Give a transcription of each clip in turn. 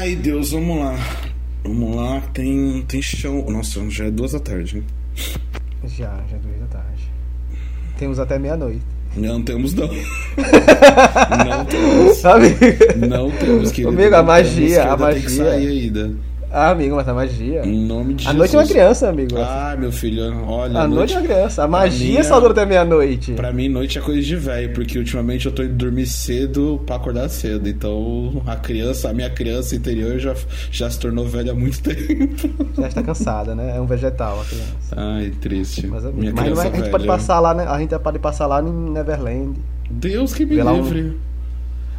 Ai, Deus, vamos lá. Vamos lá, tem, tem chão. Nossa, já é duas da tarde. Já, já é duas da tarde. Temos até meia-noite. Não temos, não. não temos. Amigo. Não temos, querido. Amigo, a temos, magia, a ainda Tem que magia. sair ainda. Ah, amigo, mas a magia. Em nome de A Jesus. noite é uma criança, amigo. Ah, meu filho, olha. a noite é uma criança. A magia é- só dura até meia-noite. Pra mim, noite é coisa de velho, porque ultimamente eu tô indo dormir cedo pra acordar cedo. Então, a criança, a minha criança interior já, já se tornou velha há muito tempo. Já está cansada, né? É um vegetal a criança. Ai, triste. Mas, amigo, minha mas criança é- a gente velha. pode passar lá, né? A gente pode passar lá em Neverland. Deus que me Vê livre.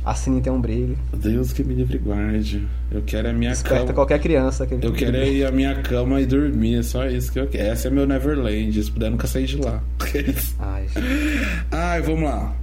A Sininho tem um brilho. Deus que me livre guarde. Eu quero a minha Desperta cama. qualquer criança. Que Eu quero ir à minha cama e dormir, é só isso que eu quero. Essa é meu Neverland, se puder nunca sair de lá. Ai. Ai, vamos lá.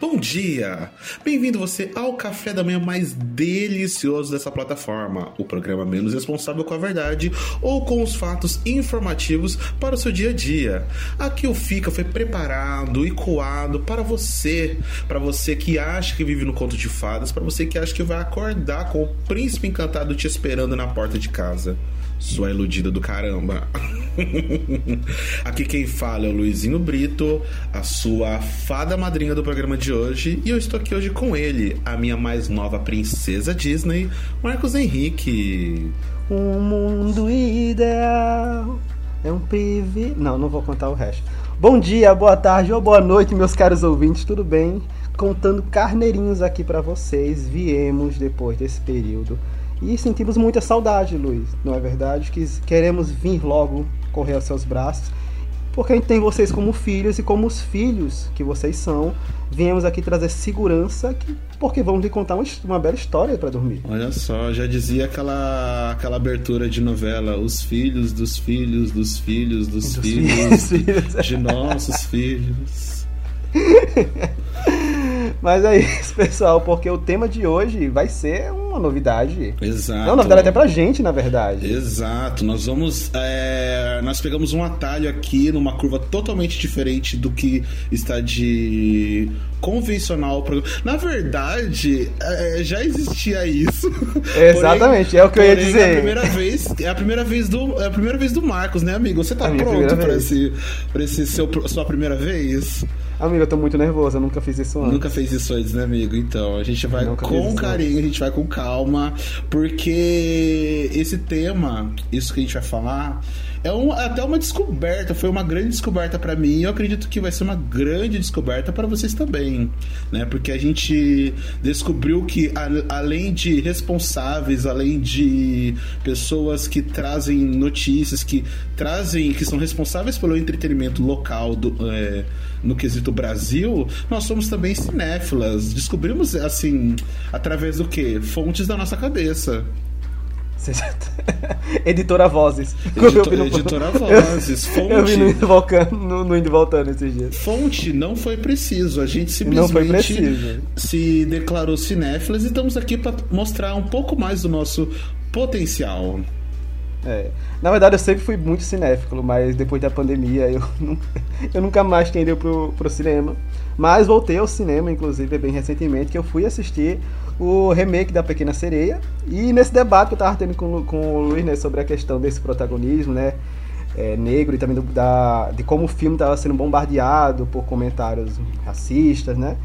Bom dia! Bem-vindo você ao café da manhã mais delicioso dessa plataforma, o programa menos responsável com a verdade ou com os fatos informativos para o seu dia a dia. Aqui o Fica foi preparado e coado para você, para você que acha que vive no conto de fadas, para você que acha que vai acordar com o príncipe encantado te esperando na porta de casa. Sua iludida do caramba. Aqui quem fala é o Luizinho Brito, a sua fada madrinha do programa de hoje, e eu estou aqui hoje com ele, a minha mais nova princesa Disney, Marcos Henrique. Um mundo ideal é um privilégio. Não, não vou contar o resto. Bom dia, boa tarde ou boa noite, meus caros ouvintes, tudo bem? Contando carneirinhos aqui pra vocês, viemos depois desse período e sentimos muita saudade, Luiz, não é verdade? Que queremos vir logo correr aos seus braços, porque a gente tem vocês como filhos e como os filhos que vocês são, viemos aqui trazer segurança, que- porque vamos lhe contar uma, uma bela história pra dormir. Olha só, já dizia aquela, aquela abertura de novela, os filhos dos filhos dos filhos dos, Dos filhos, filhos. de nossos filhos. Mas é isso, pessoal, porque o tema de hoje vai ser uma novidade. Exato. É uma novidade até pra gente, na verdade. Exato, nós vamos. é, nós pegamos um atalho aqui numa curva totalmente diferente do que está de convencional. pro- Na verdade, é, já existia isso. Exatamente, é o que eu ia porém, dizer. É a primeira vez, é a primeira vez do, é a primeira vez do Marcos, né, amigo? Você tá pronto vez. esse, pra esse seu, sua primeira vez? Amigo, eu tô muito nervoso, eu nunca fiz isso antes. Nunca fez isso antes, né, amigo? Então, a gente vai Nunca com carinho, a gente vai com calma, porque esse tema, isso que a gente vai falar, é um- até uma descoberta, foi uma grande descoberta pra mim, e eu acredito que vai ser uma grande descoberta para vocês também, né? Porque a gente descobriu que a- além de responsáveis, além de pessoas que trazem notícias, que trazem, que são responsáveis pelo entretenimento local do, é, no quesito Brasil, nós somos também cinéfilas. Descobrimos, assim, através do quê? Fontes da nossa cabeça. Vocês- Editora Vozes. No- Editora Vozes, fonte. Eu vi no Indo, Volcano, no, no Indo Voltando esses dias. Fonte não foi preciso, a gente Não foi simplesmente preciso. se declarou cinéfilas e estamos aqui para mostrar um pouco mais do nosso potencial. É. Na verdade, eu sempre fui muito cinéfilo, mas depois da pandemia eu, nunca- eu nunca mais ido pro, pro cinema. Mas voltei ao cinema, inclusive, bem recentemente, que eu fui assistir o remake da Pequena Sereia. E nesse debate que eu tava tendo com, com o Luiz, né, sobre a questão desse protagonismo, né, é, negro e também do- da, de como o filme estava sendo bombardeado por comentários racistas, né?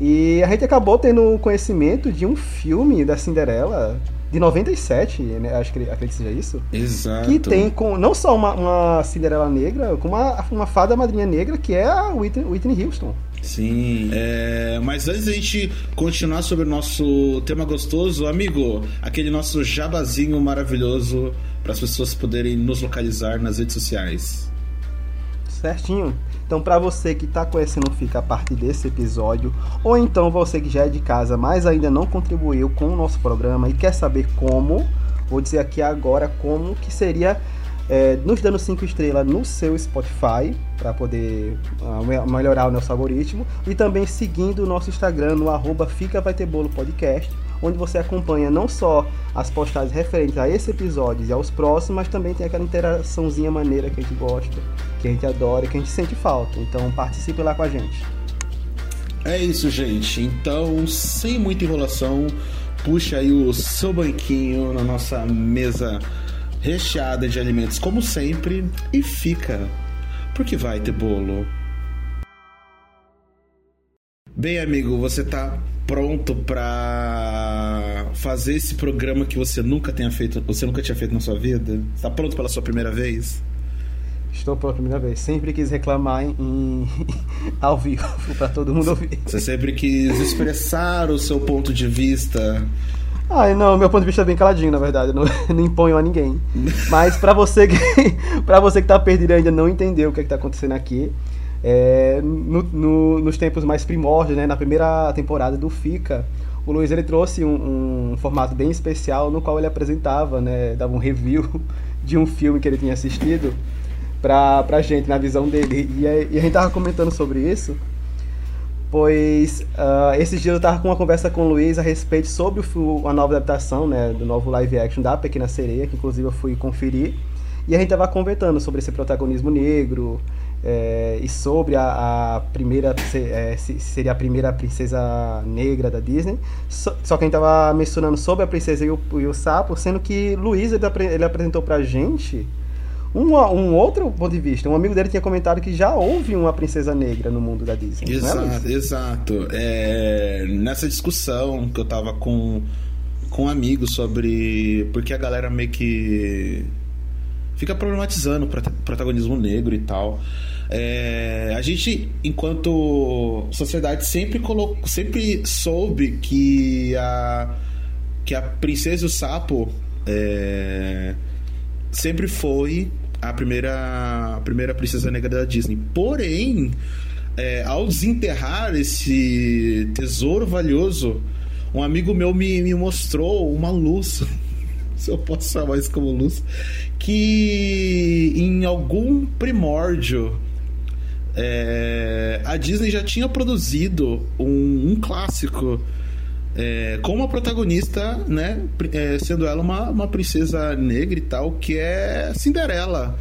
E a gente acabou tendo conhecimento de um filme da Cinderela de 97, né? Acho que acredito que seja isso. Exato. Que tem com, não só uma, uma Cinderela negra, como uma, uma fada madrinha negra, que é a Whitney, Whitney Houston. Sim. É, mas antes da gente continuar sobre o nosso tema gostoso, amigo, aquele nosso jabazinho maravilhoso para as pessoas poderem nos localizar nas redes sociais. Certinho? Então, pra você que tá conhecendo o Fica a partir desse episódio, ou então você que já é de casa, mas ainda não contribuiu com o nosso programa e quer saber como, vou dizer aqui agora como que seria é, nos dando cinco estrelas no seu Spotify para poder me- melhorar o nosso algoritmo e também seguindo o nosso Instagram no arroba Fica Vai Ter Bolo Podcast onde você acompanha não só as postagens referentes a esse episódio e aos próximos, mas também tem aquela interaçãozinha maneira que a gente gosta, que a gente adora, que a gente sente falta. Então participe lá com a gente. É isso, gente. Então, sem muita enrolação, puxa aí o seu banquinho na nossa mesa recheada de alimentos, como sempre, e fica, porque vai ter bolo. Bem, amigo, você tá pronto para fazer esse programa que você nunca tenha feito, você nunca tinha feito na sua vida? Está pronto pela sua primeira vez? Estou pela primeira vez. Sempre quis reclamar em, em ao vivo para todo mundo ouvir. Você sempre quis expressar o seu ponto de vista. Ah, não, meu ponto de vista é bem caladinho, na verdade, não, não imponho a ninguém. Mas para você que para você que tá perdido e ainda não entendeu o que, é que tá acontecendo aqui, é, no, no, nos tempos mais primórdios, né, na primeira temporada do FICA, o Luiz ele trouxe um, um, formato bem especial no qual ele apresentava, né, dava um review de um filme que ele tinha assistido pra, pra gente, na visão dele. E, e a gente tava comentando sobre isso, pois uh, esses dias eu tava com uma conversa com o Luiz a respeito sobre o, a nova adaptação, né, do novo live action da Pequena Sereia, que inclusive eu fui conferir. E a gente tava comentando sobre esse protagonismo negro, é, e sobre a, a primeira é, seria a primeira princesa negra da Disney só, só que a gente tava mencionando sobre a princesa e o, e o sapo sendo que Luiz ele, ele apresentou pra gente um, um outro ponto de vista. Um amigo dele tinha comentado que já houve uma princesa negra no mundo da Disney. É, exato, é, exato. É, nessa discussão que eu tava com, com um amigo sobre. Porque a galera meio que fica problematizando o protagonismo negro e tal. É, a gente, enquanto sociedade, sempre, colocou, sempre soube que a, que a Princesa e o Sapo é, sempre foi a primeira, a primeira princesa negra da Disney. Porém, é, ao desenterrar esse tesouro valioso, um amigo meu me, me mostrou uma luz, se eu posso chamar isso como luz, que em algum primórdio é, a Disney já tinha produzido um, um clássico é, com uma protagonista, né? É, sendo ela uma, uma princesa negra e tal, que é Cinderela.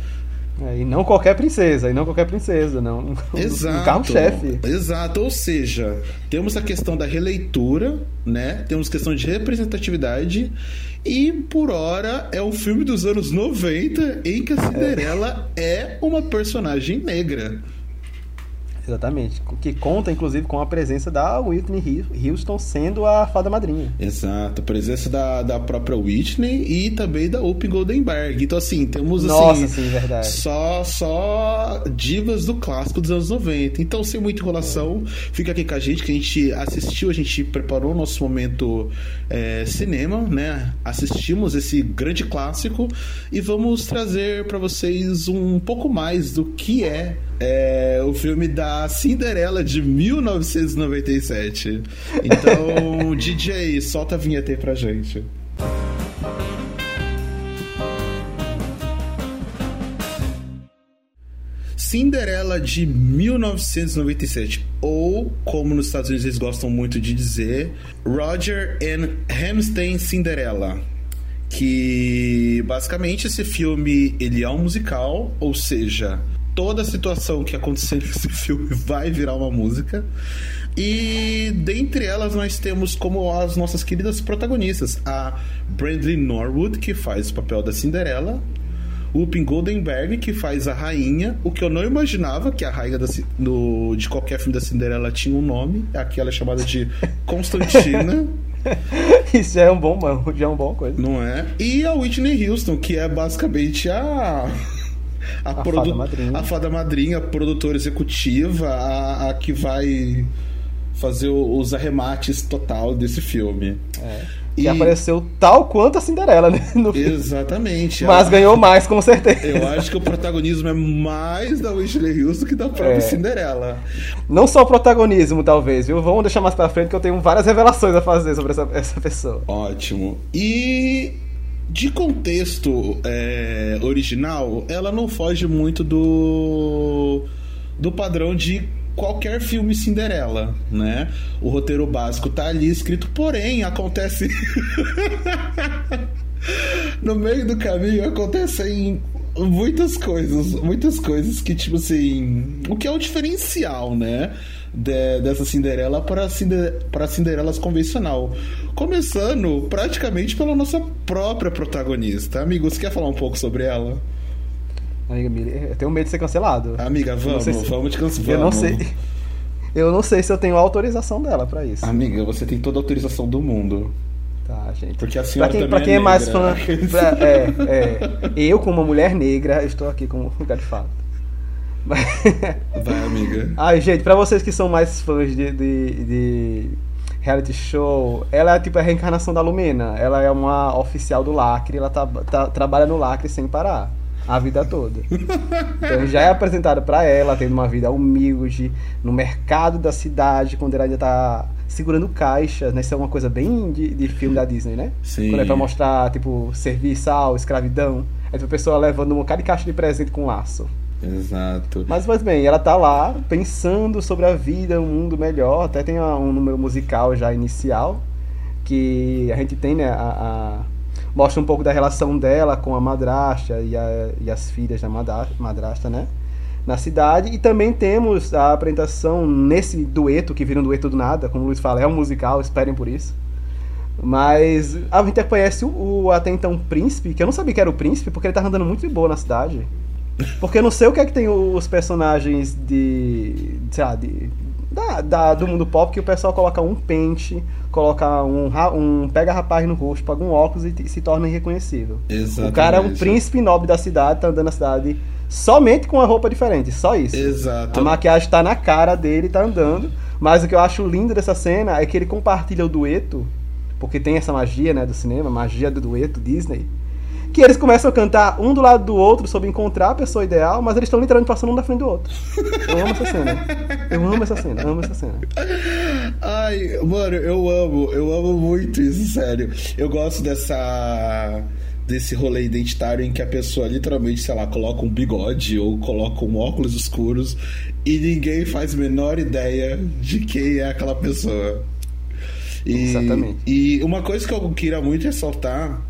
É, e não qualquer princesa, e não qualquer princesa, não. Exato. Um carro-chefe. Exato, ou seja, temos a questão da releitura, né? Temos questão de representatividade, e por hora é um filme dos anos 90 em que a Cinderela é, é uma personagem negra. Exatamente. Que conta, inclusive, com a presença da Whitney Houston sendo a fada madrinha. Exato. A presença da, da própria Whitney e também da Whoopi Goldenberg. Então, assim, temos, assim... Nossa, sim, verdade. Só, só divas do clássico dos anos 90. Então, sem muita enrolação, é. fica aqui com a gente, que a gente assistiu, a gente preparou o nosso momento é, cinema, né? Assistimos esse grande clássico e vamos trazer para vocês um pouco mais do que é é o filme da Cinderela de 1997. Então, DJ, solta a vinheta aí pra gente. Cinderela de 1997, ou como nos Estados Unidos eles gostam muito de dizer, Roger and Hammerstein Cinderella. Que basicamente esse filme ele é um musical, ou seja, toda a situação que aconteceu nesse filme vai virar uma música. E dentre elas nós temos como as nossas queridas protagonistas, a Brandley Norwood, que faz o papel da Cinderela, o Pin Goldenberg, que faz a rainha, o que eu não imaginava que a rainha da, do, de qualquer filme da Cinderela tinha um nome, aqui ela é chamada de Constantina. Isso é um bom, já é uma boa coisa. Não é? E a Whitney Houston, que é basicamente a a, a, produ... fada madrinha. a fada madrinha, a produtora executiva, a, a que vai fazer os arremates total desse filme. É. E... Que apareceu tal quanto a Cinderela, né? Exatamente. Mas ganhou mais, com certeza. Eu acho que o protagonismo é mais da Whitney Houston que da própria é. Cinderela. Não só o protagonismo, talvez, viu? Vamos deixar mais pra frente que eu tenho várias revelações a fazer sobre essa, essa pessoa. Ótimo. E de contexto é, original, ela não foge muito do, do padrão de qualquer filme Cinderela, né? O roteiro básico tá ali escrito, porém acontece no meio do caminho acontecem muitas coisas, muitas coisas que tipo assim, o que é o diferencial, né? De, dessa Cinderela para Cinder, para Cinderelas convencional. Começando praticamente pela nossa própria protagonista. Amigo, você quer falar um pouco sobre ela? Amiga eu tenho medo de ser cancelado. Amiga, vamos, se... vamos te cancelar. Eu não sei. Eu não sei se eu tenho autorização dela para isso. Amiga, você tem toda a autorização do mundo. Tá, gente. Porque a senhora pra quem, pra quem é, é, mais fã. pra- é, é. Eu, como uma mulher negra, estou aqui como lugar de fala. Vai, amiga. Ai, gente, pra vocês que são mais fãs de, de, de reality show, ela é tipo a reencarnação da Lumena. Ela é uma oficial do lacre, ela tá, tá- trabalha no lacre sem parar. A vida toda. Então já é apresentado pra ela, tendo uma vida humilde, no mercado da cidade, quando ela ainda tá segurando caixas, né? Isso é uma coisa bem de, de filme da Disney, né? Sim. Quando é pra mostrar, tipo, serviçal, escravidão. Aí a pessoa levando um bocado de caixa de presente com laço. Exato. Mas, mas bem, ela tá lá pensando sobre a vida, um mundo melhor. Até tem um número musical já inicial, que a gente tem, né? A, a- mostra um pouco da relação dela com a madrasta e, a- e as filhas da madra- madrasta, né? Na cidade. E também temos a apresentação nesse dueto, que vira um dueto do nada, como o Luiz fala, é um musical, esperem por isso. Mas a gente conhece o, o até então príncipe, que eu não sabia que era o príncipe, porque ele tá andando muito de boa na cidade. Porque eu não sei o que é que tem os personagens de. sei lá, de. Da, da- do mundo pop que o pessoal coloca um pente, coloca um, um pega rapaz no rosto, paga um óculos e, t- se torna irreconhecível. Exatamente. O cara é um príncipe nobre da cidade, tá andando na cidade somente com uma roupa diferente, só isso. Exato. A maquiagem tá na cara dele, tá andando. Mas o que eu acho lindo dessa cena é que ele compartilha o dueto, porque tem essa magia, né, do cinema, magia do dueto Disney. Que eles começam a cantar um do lado do outro sobre encontrar a pessoa ideal, mas eles estão literalmente passando um na frente do outro. Eu amo essa cena. Eu amo essa cena, amo essa cena. Ai, mano, eu amo, eu amo muito isso, sério. Eu gosto dessa desse rolê identitário em que a pessoa literalmente, sei lá, coloca um bigode ou coloca um óculos escuros e ninguém faz a menor ideia de quem é aquela pessoa. E, Exatamente. E uma coisa que eu queria muito ressaltar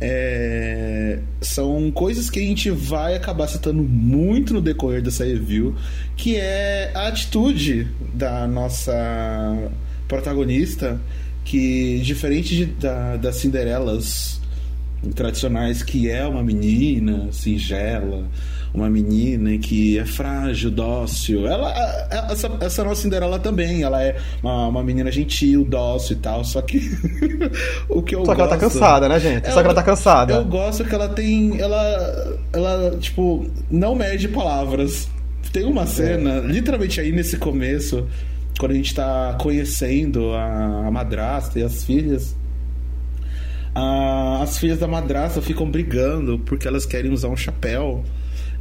é, são coisas que a gente vai acabar citando muito no decorrer dessa review, que é a atitude da nossa protagonista, que diferente de, da, das Cinderelas tradicionais, que é uma menina singela, uma menina que é frágil, dócil. Ela, a- a- essa, essa nossa Cinderela também, ela é uma, uma menina gentil, dócil e tal. Só que o que eu Só que ela tá gosto- cansada, né, gente? Só que ela tá cansada. Eu gosto que ela tem, ela, ela tipo não mede palavras. Tem uma cena, literalmente aí nesse começo, quando a gente tá conhecendo a, a madrasta e as filhas. a- as filhas da madrasta ficam brigando porque elas querem usar um chapéu.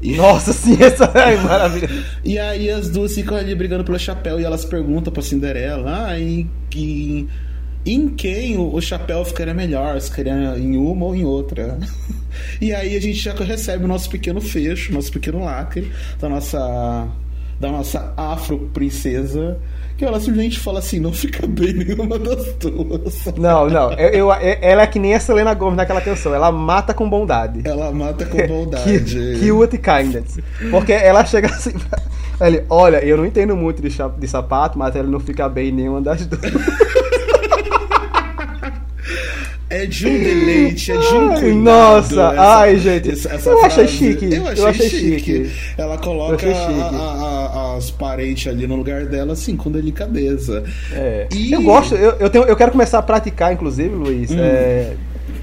E, Nossa, sim, essa é maravilha. e aí as duas ficam ali brigando pelo chapéu e elas perguntam pra Cinderela, ah, em, em, em quem o, o chapéu ficaria melhor? Se ficaria em uma ou em outra? E aí a gente já recebe o nosso pequeno fecho, nosso pequeno lacre da nossa da nossa afro princesa, que ela simplesmente fala assim, não fica bem nenhuma das duas. Não, não. Eu, eu- ela é que nem a Selena Gomez naquela canção. Ela mata com bondade. Ela mata com bondade. Que, with kindness. Porque ela chega assim. Ele, olha, eu não entendo muito de, de sapato, mas ele não fica bem em nenhuma das duas. É de um deleite, é de um Ai, cuidado. nossa, ai, gente, eu achei frase. chique, Eu achei, eu achei chique. chique. Ela Eu coloca chique. a- a- as parentes ali no lugar dela, assim, com delicadeza. É. E- Eu gosto, eu, eu, tenho, eu quero começar a praticar, inclusive, Luiz, Hum. é,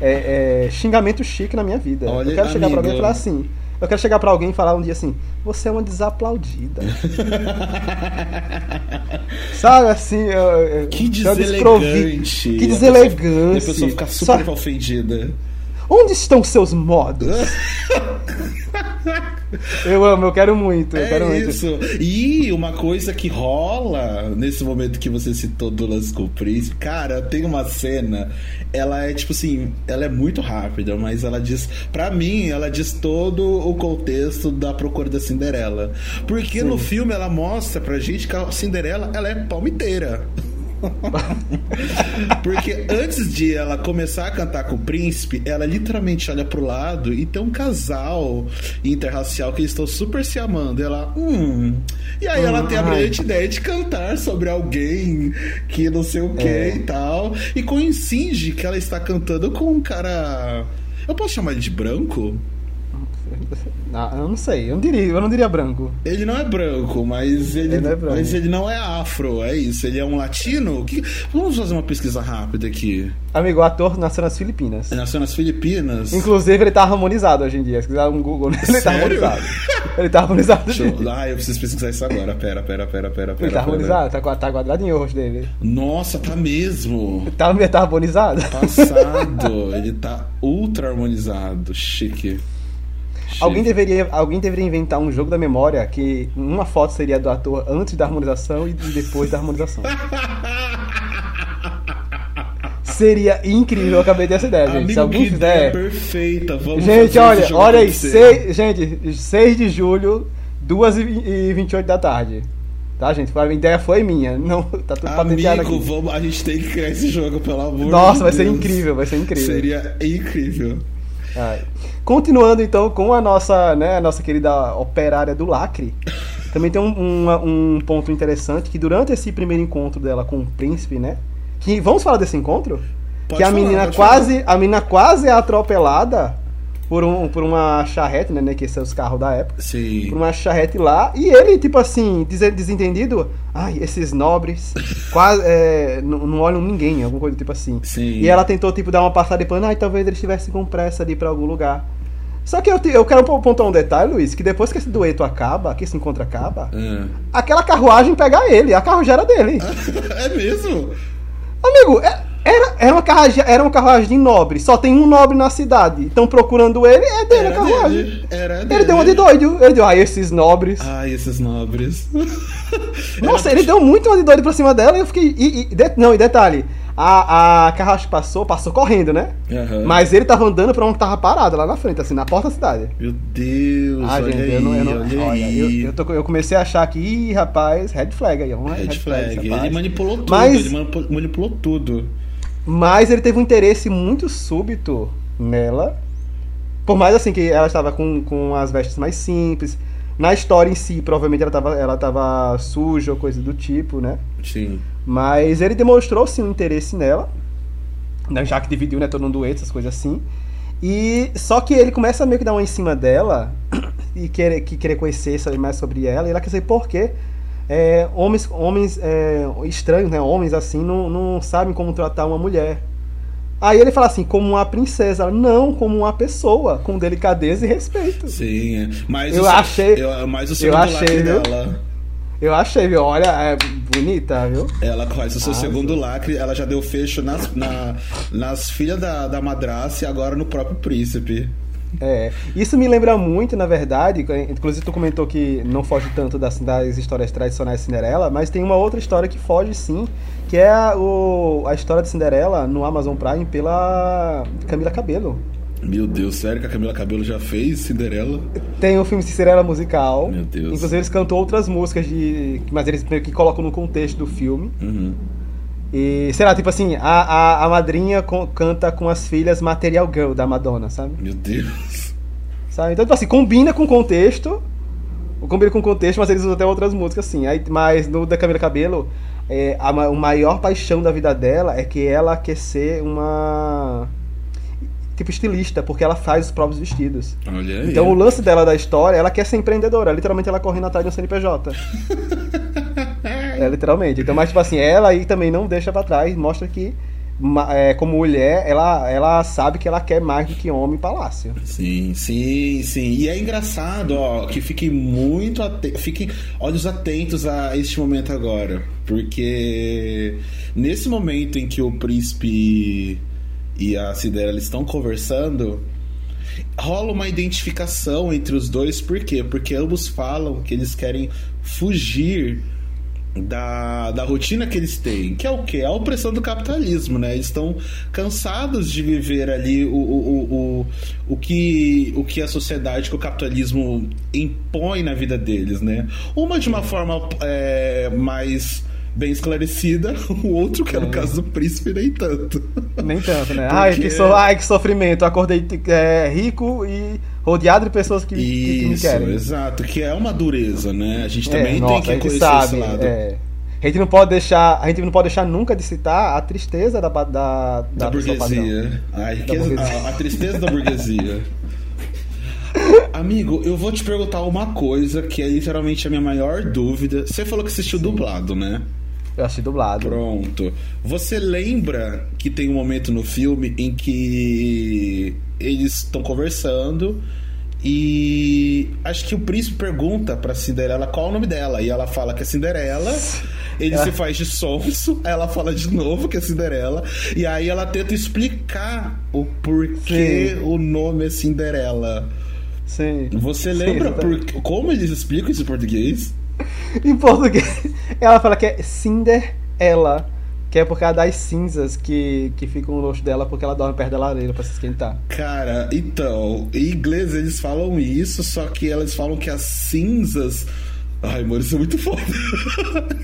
é- é xingamento chique na minha vida. Olha, eu quero chegar pra alguém e falar assim. Eu quero chegar pra alguém e falar um dia assim: você é uma desaplaudida. Sabe assim? eu- Que deselegante. Que A deselegante. pessoa- A pessoa fica Só- super ofendida. Onde estão seus modos? Eu amo, eu quero muito, eu é quero isso. muito. E uma coisa que rola nesse momento que você citou do lance com o príncipe, cara, tem uma cena, ela é tipo assim, ela é muito rápida, mas ela diz, para mim, ela diz todo o contexto da procura da Cinderela. Porque Sim. no filme ela mostra pra gente que a Cinderela, ela é palmiteira. Porque antes de ela começar a cantar com o príncipe, ela literalmente olha pro lado e tem um casal interracial que eles estão super se amando. Ela, hum. E aí ela tem a brilhante ideia de cantar sobre alguém que não sei o que é. e tal. E coincide que ela está cantando com um cara. Eu posso chamar ele de branco? Ah, eu não sei, eu não diria, eu não diria branco. Ele não é branco, mas ele, ele é branco. mas ele não é afro, é isso. Ele é um latino. Que... Vamos fazer uma pesquisa rápida aqui. Amigo, o ator nasceu nas Filipinas. Ele nasceu nas Filipinas. Inclusive, ele tá harmonizado hoje em dia. Se quiser um Google, ele tá harmonizado. Ele tá harmonizado. Eu... Ah, eu preciso pesquisar isso agora. Pera, pera, pera, pera, pera. Ele tá harmonizado, tá, tá quadradinho o rosto dele. Nossa, tá mesmo. Tá, tá harmonizado? Passado. ele tá ultra harmonizado. Chique. Alguém deveria, alguém deveria inventar um jogo da memória que uma foto seria do ator antes da harmonização e depois da harmonização. Seria incrível, eu acabei dessa ideia, gente. Amigo, Se alguém fizer. perfeita, vamos Gente, olha, olha aí, seis, gente, 6 de julho, 2h28 da tarde. Tá, gente? A ideia foi minha. Não, tá tudo patenteado aqui. Vamos, a gente tem que criar esse jogo, pelo amor Nossa, de vai ser incrível, vai ser incrível. Seria incrível. Continuando então com a nossa, né, a nossa querida operária do lacre. Também tem um, um, um, ponto interessante que durante esse primeiro encontro dela com o príncipe, né? Que vamos falar desse encontro? Pode que a falar, menina quase, falar. a menina quase é atropelada por, um, por uma charrete, né, né? Que são os carros da época. Sim. Por uma charrete lá. E ele, tipo assim, desentendido. Ai, esses nobres quase é, não, não, olham ninguém, alguma coisa tipo assim. Sim. E ela tentou, tipo, dar uma passada de pano. Ai, talvez eles estivessem com pressa de ir pra algum lugar. Só que eu, eu quero pontuar um detalhe, Luiz, que depois que esse dueto acaba, que esse encontro acaba, é. aquela carruagem pega ele, a carruagem era dele. é mesmo? Amigo, é, era, era, uma carruagem, era uma carruagem nobre, só tem um nobre na cidade. Estão procurando ele, é dele era a carruagem. Dele, era dele. Ele deu uma de doido. Ele deu, ai, esses nobres. Ai, esses nobres. Nossa, ele deu muito uma de doido pra cima dela e eu fiquei. E, e, de, não, e detalhe, a, a carruagem passou, passou correndo, né? Uhum. Mas ele tava andando pra onde tava parado, lá na frente, assim, na porta da cidade. Meu Deus, ah, gente, aí, eu não, eu não, olha, olha eu, eu, tô, eu, comecei a achar que, ih, rapaz, red flag aí, red, red flag. flag ele manipulou tudo, Mas, ele manipulou tudo. Mas ele teve um interesse muito súbito nela. Por mais assim que ela estava com, com as vestes mais simples. Na história em si, provavelmente ela estava ela tava suja ou coisa do tipo, né? Sim. Mas ele demonstrou sim um interesse nela. Né? Já que dividiu, né? Todo mundo doente, essas coisas assim. E só que ele começa a meio que dar uma em cima dela e querer, que querer conhecer mais sobre ela. E ela quer saber por quê é, homens, homens é, estranhos, né? Homens assim, não, não sabem como tratar uma mulher. Aí ele fala assim, como uma princesa, não como uma pessoa, com delicadeza e respeito. Sim, é. mas eu o, achei, eu, mas o eu achei, viu? dela. Eu achei, viu? Olha, é bonita, viu? Ela faz o seu ah, segundo lacre, ela já deu fecho nas, na, nas filhas da, da madraça e agora no próprio príncipe. É, isso me lembra muito, na verdade, inclusive tu comentou que não foge tanto das, das histórias tradicionais de Cinderela, mas tem uma outra história que foge sim, que é a, o, a história de Cinderela no Amazon Prime pela Camila Cabello. Meu Deus, sério que a Camila Cabello já fez Cinderela? Tem o filme Cinderela musical. Meu Deus. Inclusive eles cantam outras músicas de. Mas eles meio que colocam no contexto do filme. Uhum. E, sei lá, tipo assim, a, a, a madrinha com, canta com as filhas Material Girl da Madonna, sabe? Meu Deus. Sabe? Então, tipo assim, combina com o contexto. Combina com o contexto, mas eles usam até outras músicas, assim. Aí, mas no da Camila Cabelo, é, a, a maior paixão da vida dela é que ela quer ser uma tipo estilista, porque ela faz os próprios vestidos. Olha aí. Então o lance dela da história, ela quer ser empreendedora, literalmente ela correndo atrás de um CNPJ. é, literalmente. Então, mas tipo assim, ela aí também não deixa para trás, mostra que é, como mulher, ela, ela sabe que ela quer mais do que homem palácio. Sim, sim, sim. E é engraçado, ó, que fiquem muito atentos, fiquem olhos atentos a este momento agora. Porque nesse momento em que o príncipe e a Cinderela estão conversando, rola uma identificação entre os dois, por quê? Porque ambos falam que eles querem fugir da, da rotina que eles têm, que é o que? A opressão do capitalismo, né? Eles estão cansados de viver ali o, o, o, o, que, o que a sociedade, que o capitalismo impõe na vida deles, né? Uma de uma forma é, mais bem esclarecida, o outro, que é, no caso do príncipe, nem tanto. Nem tanto, né? Porque... Ai, que so... Ai, que sofrimento. Acordei é, rico e rodeado de pessoas que, Isso, que me querem. exato. Que é uma dureza, né? A gente é, também é, tem que conhecer sabe, esse lado. É. A gente não pode deixar, a gente não pode deixar nunca de citar a tristeza da da, da, da burguesia. A, riqueza, a, a tristeza da burguesia. Amigo, eu vou te perguntar uma coisa que é literalmente a minha maior dúvida. Você falou que assistiu Sim. dublado, né? Eu assisti dublado. Pronto. Você lembra que tem um momento no filme em que eles estão conversando e acho que o príncipe pergunta pra Cinderela qual é o nome dela. E ela fala que é Cinderela. Ele é. se faz de sonso, ela fala de novo que é Cinderela. E aí ela tenta explicar o porquê Sim. o nome é Cinderela. Sim. Você lembra Sim, por, como eles explicam isso em português? em português, ela fala que é Cinderela. Que é por causa das cinzas que, que ficam no rosto dela porque ela dorme perto da lareira pra se esquentar. Cara, então, em inglês eles falam isso, só que elas falam que as cinzas. Ai, amor, isso é muito foda.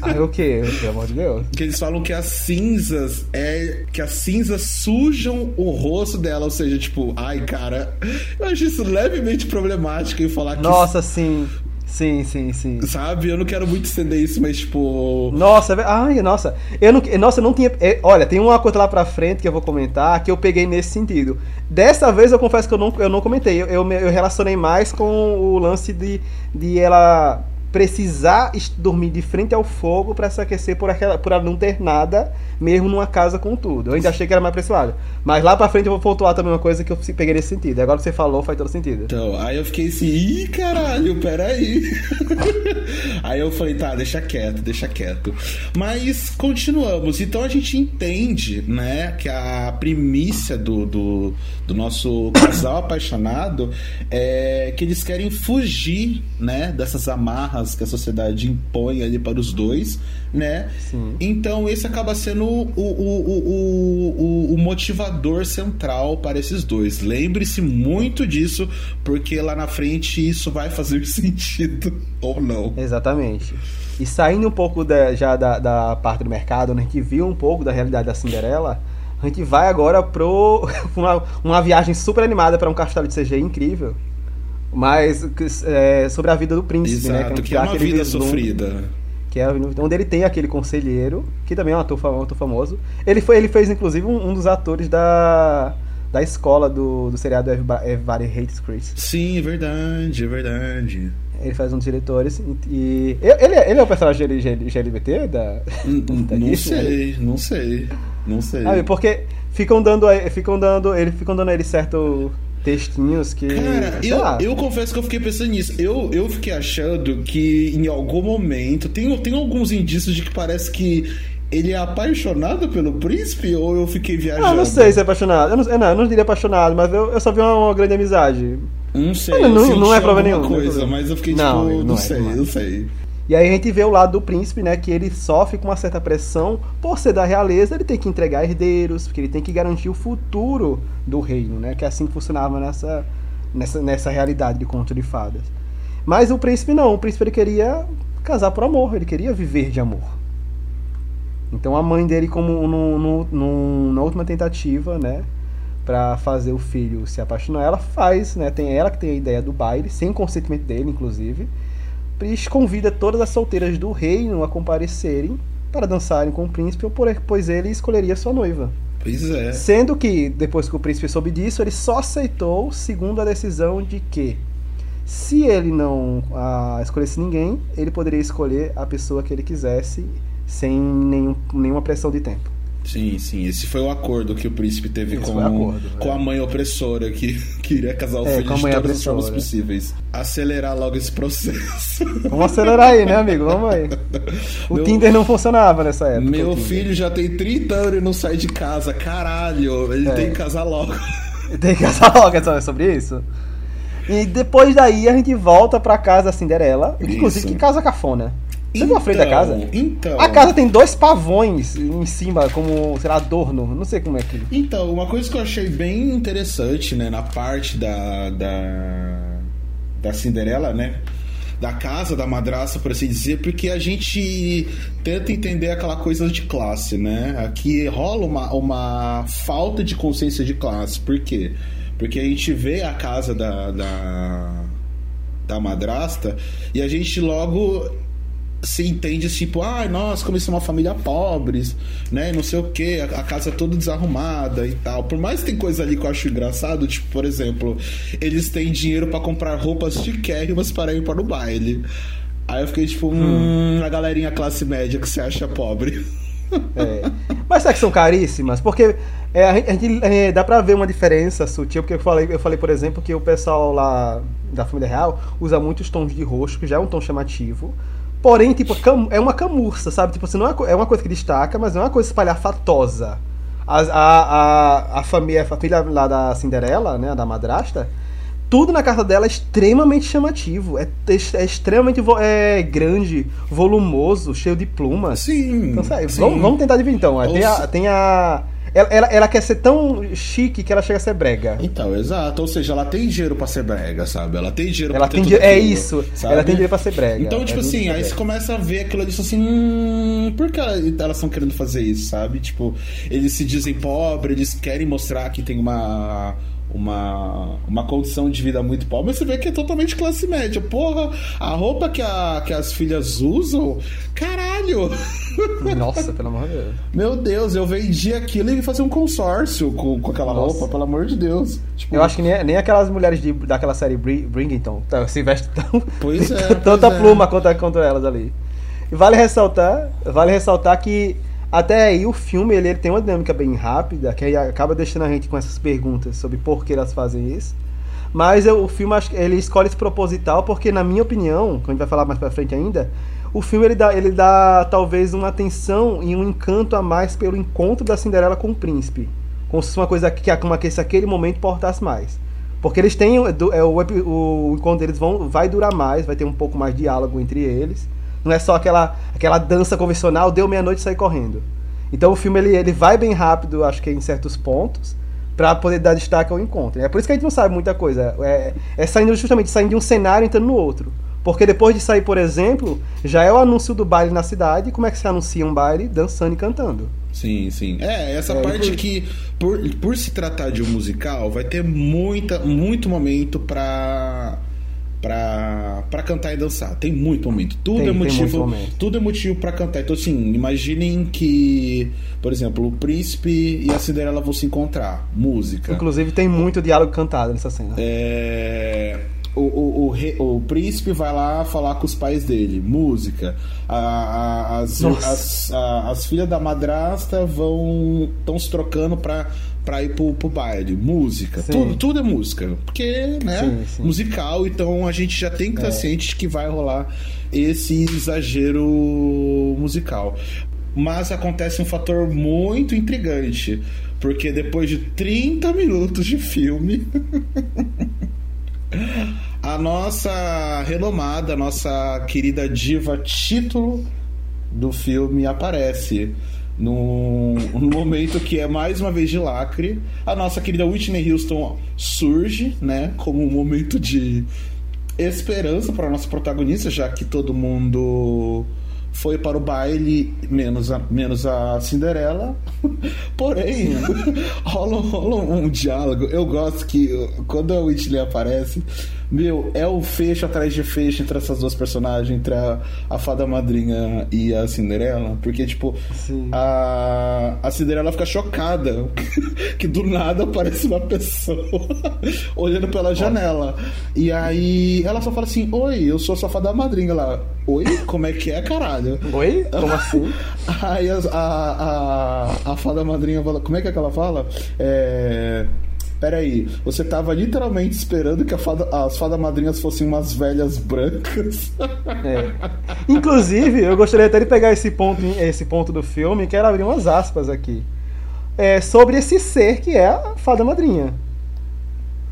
Ai, o quê? Pelo amor de Deus. Que eles falam que as cinzas é. Que as cinzas sujam o rosto dela. Ou seja, tipo, ai, cara. Eu acho isso levemente problemático em falar que. Nossa, sim. Sim, sim, sim. Sabe? Eu não quero muito estender isso, mas tipo. Nossa, é ai, nossa. Eu não, nossa, eu não tinha. É, olha, tem uma coisa lá pra frente que eu vou comentar que eu peguei nesse sentido. Dessa vez eu confesso que eu não, eu não comentei. Eu, eu, eu relacionei mais com o lance de, de ela precisar dormir de frente ao fogo para se aquecer por, aquela, por não ter nada, mesmo numa casa com tudo. Eu ainda achei que era mais pressionado. Mas lá pra frente eu vou pontuar também uma coisa que eu peguei nesse sentido. Agora que você falou, faz todo sentido. Então, aí eu fiquei assim, ih, caralho, peraí. aí eu falei, tá, deixa quieto, deixa quieto. Mas continuamos. Então a gente entende, né, que a primícia do, do, do nosso casal apaixonado é que eles querem fugir, né, dessas amarras que a sociedade impõe ali para os dois, né? Sim. Então esse acaba sendo o, o, o, o, motivador central para esses dois. Lembre-se muito disso, porque lá na frente isso vai fazer sentido ou não. Exatamente. E saindo um pouco da, já da, da parte do mercado, né, a gente viu um pouco da realidade da Cinderela, a gente vai agora pro uma, uma viagem super animada para um castelo de CG incrível mas é, sobre a vida do príncipe, né? Exato, né? Que, que é uma vida sofrida. Que é onde ele tem aquele conselheiro, que também é um ator, um ator famoso. Ele, foi, ele fez, inclusive, um, um dos atores da, da escola do, do seriado Everybody Hates Chris. Sim, é verdade, é verdade. Ele faz um dos diretores. E. Ele, ele é o personagem GLBT da. da não sei, não sei. Não sei. Ah, porque ficam dando. Ficam dando. Ele ficam dando ele certo textinhos que. Cara, eu, eu confesso que eu fiquei pensando nisso. Eu, eu fiquei achando que em algum momento. Tem, tem alguns indícios de que parece que ele é apaixonado pelo príncipe ou eu fiquei viajando? Ah, não sei se é apaixonado. Eu não, eu não, eu não diria apaixonado, mas eu, eu só vi uma, uma grande amizade. Não sei. Não, não, não é prova nenhuma. coisa, mas eu fiquei não, tipo, não, não é, sei, não sei. E aí a gente vê o lado do príncipe, né, que ele sofre com uma certa pressão por ser da realeza, ele tem que entregar herdeiros, porque ele tem que garantir o futuro do reino, né, que é assim que funcionava nessa, nessa, nessa realidade de conto de fadas. Mas o príncipe não, o príncipe ele queria casar por amor, ele queria viver de amor. Então a mãe dele, como no, no, no, na última tentativa, né, para fazer o filho se apaixonar, ela faz, né, tem ela que tem a ideia do baile, sem consentimento dele, inclusive, Pris convida todas as solteiras do reino a comparecerem para dançarem com o príncipe, pois ele escolheria sua noiva. Pois é. Sendo que, depois que o príncipe soube disso, ele só aceitou segundo a decisão de que, se ele não ah, escolhesse ninguém, ele poderia escolher a pessoa que ele quisesse sem nenhum, nenhuma pressão de tempo. Sim, sim. Esse foi o acordo que o príncipe teve com, acordo, com é. a mãe opressora que queria casar o é, filho de todas opressora. as formas possíveis. Acelerar logo esse processo. Vamos acelerar aí, né, amigo? Vamos aí. O meu, Tinder não funcionava nessa época. Meu filho já tem 30 anos e não sai de casa. Caralho, ele é. tem que casar logo. Tem que casar logo, é sobre isso? E depois daí a gente volta pra casa da Cinderela. Inclusive, Isso. que casa cafona. Você viu a frente da Então, casa? Então. A casa tem dois pavões em cima, como, sei lá, adorno. Não sei como é que. Então, uma coisa que eu achei bem interessante, né, na parte da, da, da Cinderela, né, da casa da madraça, por assim dizer, porque a gente tenta entender aquela coisa de classe, né? Aqui rola uma, uma falta de consciência de classe. Por quê? Porque a gente vê a casa da, da, da madrasta e a gente logo se entende tipo, ai, nós como isso é uma família pobres, né? Não sei o que, a, casa toda desarrumada e tal. Por mais que tem coisa ali que eu acho engraçado, tipo, por exemplo, eles têm dinheiro pra comprar roupas chiquérrimas para ir para o baile. Aí eu fiquei tipo, hum, a galerinha classe média que você acha pobre. É. Mas será que são caríssimas? Porque é, a gente, a gente, é, dá pra ver uma diferença sutil, porque eu falei, eu falei, por exemplo, que o pessoal lá da família real usa muitos tons de roxo, que já é um tom chamativo. Porém, tipo, é uma camurça, sabe? Tipo, assim, não é, é uma coisa que destaca, mas não é uma coisa espalhafatosa. A, a, a, a família, a família lá da Cinderela, né, da madrasta, tudo na casa dela é extremamente chamativo. É, é extremamente vo- é, grande, volumoso, cheio de plumas. Sim. Então, sério, sim. vamos, vamos tentar dividir então. Tem a. Tem a ela, ela, ela quer ser tão chique que ela chega a ser brega. Então, exato. Ou seja, ela tem dinheiro pra ser brega, sabe? Ela tem dinheiro Ela pra ter tem tudo dinheiro- é aquilo, isso, sabe? ela tem dinheiro pra ser brega. Então, É tipo muito assim, aí você começa a ver aquilo ali e assim, hum, por que elas estão querendo fazer isso, sabe? Tipo, eles se dizem pobres, eles querem mostrar que tem uma uma, uma condição de vida muito pobre, você vê que é totalmente classe média. Porra, a roupa que, a, que as filhas usam, caralho! Nossa, pelo amor de Deus. Meu Deus, eu vendi aquilo e fazer um consórcio com, com aquela Nossa. roupa, pelo amor de Deus. Tipo, Eu acho que nem, nem aquelas mulheres de, daquela série Bri- Bringington tá, se vestem tão. Pois é, tanta pois é. pluma contra, contra elas ali. E vale ressaltar, vale ressaltar que até aí o filme ele, ele tem uma dinâmica bem rápida, que acaba deixando a gente com essas perguntas sobre por que elas fazem isso. Mas eu- o filme ele escolhe esse proposital porque, na minha opinião, que a gente vai falar mais pra frente ainda, o filme ele dá, ele dá talvez uma atenção e um encanto a mais pelo encontro da Cinderela com o príncipe. Como se fosse uma coisa que, como que se aquele momento importasse mais. Porque eles têm. do- É, o, o encontro deles vão, vai durar mais, vai ter um pouco mais de diálogo entre eles. Não é só aquela, aquela dança convencional, deu meia-noite e sai correndo. Então o filme ele, ele vai bem rápido, acho que em certos pontos, pra poder dar destaque ao encontro. É por isso que a gente não sabe muita coisa. É, é saindo justamente saindo de um cenário e entrando no outro. Porque depois de sair, por exemplo, já é o anúncio do baile na cidade. Como é que se anuncia um baile? Dançando e cantando. Sim, sim. É, essa É, parte inclui- que, por, por se tratar de um musical, vai ter muita, muito momento pra. Pra, pra cantar e dançar. Tem muito momento. Tudo Tem- é motivo. Tudo é motivo pra cantar. Então, assim, imaginem que, por exemplo, o príncipe e a Cinderela vão se encontrar. Música. Inclusive tem muito diálogo cantado nessa cena. É, o, o, o, o príncipe vai lá falar com os pais dele, música. A- a- as, as, a- as filhas da madrasta vão estão se trocando pra, pra ir pro, pro baile, música. Sim. Tudo, tudo é música. Porque, né? Sim, sim. Musical, então a gente já tem que estar É. ciente de que vai rolar esse exagero musical. Mas acontece um fator muito intrigante. Porque depois de 30 minutos de filme, a nossa renomada, a nossa querida diva título do filme aparece. Num, num momento que é mais uma vez de lacre, a nossa querida Whitney Houston surge, né, como um momento de esperança para nossa protagonista, já que todo mundo foi para o baile, menos a, menos a Cinderela. Porém, rola, rola um diálogo. Eu gosto que quando a Whitney aparece, meu, é o fecho atrás de fecho entre essas duas personagens, entre a, a fada madrinha e a Cinderela. Porque, tipo, Sim. a, a Cinderela fica chocada que do nada aparece uma pessoa olhando pela janela. E aí ela só fala assim: Oi, eu sou a sua fada madrinha lá. Oi? Como é que é, caralho? Oi? Como assim? Aí a, a, a, a fada madrinha fala: Como é que é que ela fala? É. Peraí, você tava literalmente esperando que fada- as fadas madrinhas fossem umas velhas brancas. É. Inclusive, eu gostaria até de pegar esse ponto, esse ponto do filme quero abrir umas aspas aqui. É, sobre esse ser que é a fada madrinha.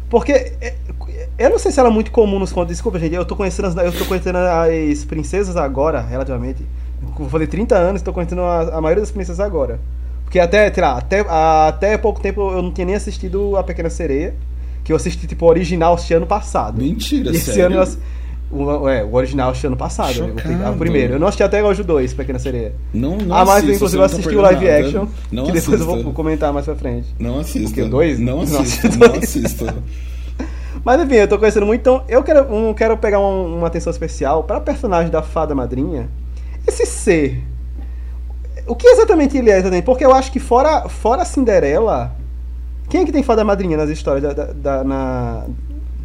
Porque é, eu não sei se ela é muito comum nos contos. Desculpa, gente. Eu tô conhecendo as, eu tô conhecendo as princesas agora, relativamente. Eu falei 30 anos, tô conhecendo a, a maioria das princesas agora. Porque até, sei lá, até, até pouco tempo eu não tinha nem assistido A Pequena Sereia. Que eu assisti, tipo, o original este ano passado. Mentira, e esse sério? ano eu, o, é, o original este ano passado. né? O, Chocado. o primeiro. Eu não assisti até hoje o 2, Pequena Sereia. Não, não ah, mas assista, inclusive eu tá assisti o perdendo live nada. action. Não que depois eu assista. vou comentar mais pra frente. Não assista. O quê? Dois? Não Não assista. assisto Não assista. Mas enfim, eu tô conhecendo muito, então eu quero, um, quero pegar um- uma atenção especial pra personagem da Fada Madrinha. Esse ser. O que exatamente ele é exatamente? Porque eu acho que fora, fora a Cinderela. Quem é que tem Fada Madrinha nas histórias da, da, da- na,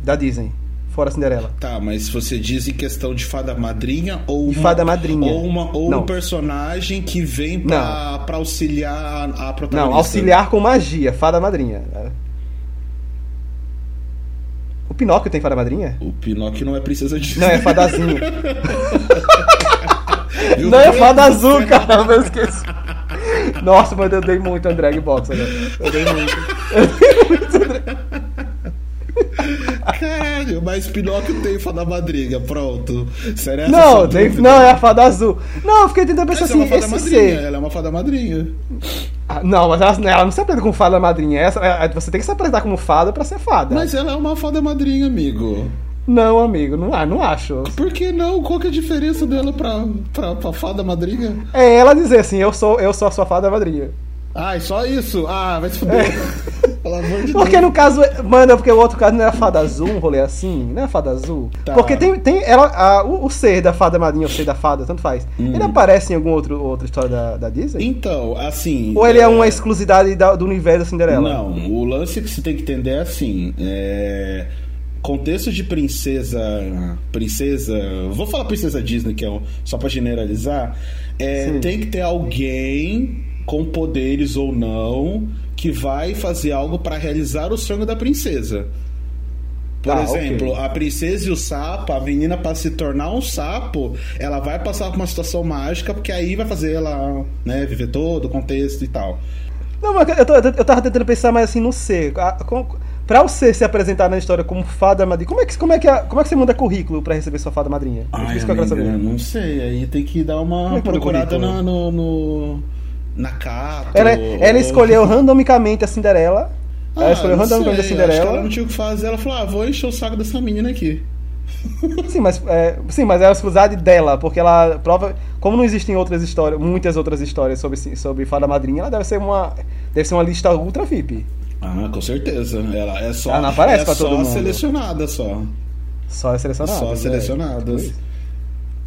da Disney? Fora a Cinderela. Tá, mas você diz em questão de fada madrinha ou De uma, fada madrinha. ou, uma, ou Não. um personagem que vem pra, pra auxiliar a protagonista? Não, auxiliar com magia, Fada Madrinha. O Pinóquio tem Fada Madrinha? O Pinóquio não é princesa Disney. Não, é Fadazinha. Não, é fada azul, caramba, eu esqueci. Nossa, mas eu dei muito Drag Box agora. Eu dei muito. Eu dei muito Drag- Caralho, mas Pinóquio tem fada madrinha, pronto. Será essa Não, tem- não, é a fada azul. Não, eu fiquei tentando pensar Essa é assim, uma fada esse madrinha, ser. ela é uma fada madrinha. Ah, Não, mas ela, ela não se apresenta como fada madrinha. Essa, é- você tem que se apresentar como fada pra ser fada. Mas ela é uma fada madrinha, amigo. Não, amigo, não, ah, não acho. Por que não? Qual que é a diferença dela pra, pra, pra fada madrinha? É ela dizer assim, eu sou, eu sou a sua fada madrinha. Ai, só isso? Ah, vai se fuder. Pelo amor de Porque Deus. no caso, mano, porque o outro caso não é a fada azul, um rolê assim, não é a fada azul. Tá. Porque tem, tem ela, a- o, o ser da fada madrinha, o ser da fada, tanto faz. Hum. Ele aparece em alguma outro, outra história da, da Disney? Então, assim. Ou ele é uma exclusividade da- do universo da Cinderela? Não, o lance que você tem que entender é assim. É... Contexto de princesa. Princesa. Vou falar princesa Disney, que é um- só pra generalizar. É, tem que ter alguém com poderes ou não que vai fazer algo pra realizar o sonho da princesa. Por Tá, exemplo, ok. a princesa e o sapo, a menina para se tornar um sapo, ela vai passar por uma situação mágica, porque aí vai fazer ela, né, viver todo o contexto e tal. Não, mas eu, tô- eu tava tentando pensar mais assim no ser. A- Pra ser se apresentar na história como fada madrinha, como é que, como é que, a- como é que você manda currículo pra receber sua fada madrinha? Ai, Isso que eu quero amiga, saber. não sei, aí tem que dar uma é que procurada na, no, no- na capa. Ela, ela escolheu randomicamente a Cinderela. ela escolheu Ah, randomicamente a sei, Acho que ela Cinderela. não tinha o que fazer, ela falou, ah, vou encher o saco dessa menina aqui. Sim, mas, é, sim, mas era a exclusividade dela, porque ela prova. Como não existem outras histórias, muitas outras histórias sobre, sobre fada madrinha, ela deve ser uma. Deve ser uma lista ultra VIP. Ah, com certeza. Ela é só, Ela não aparece é pra só todo mundo. selecionada só. Só é selecionada. só selecionadas.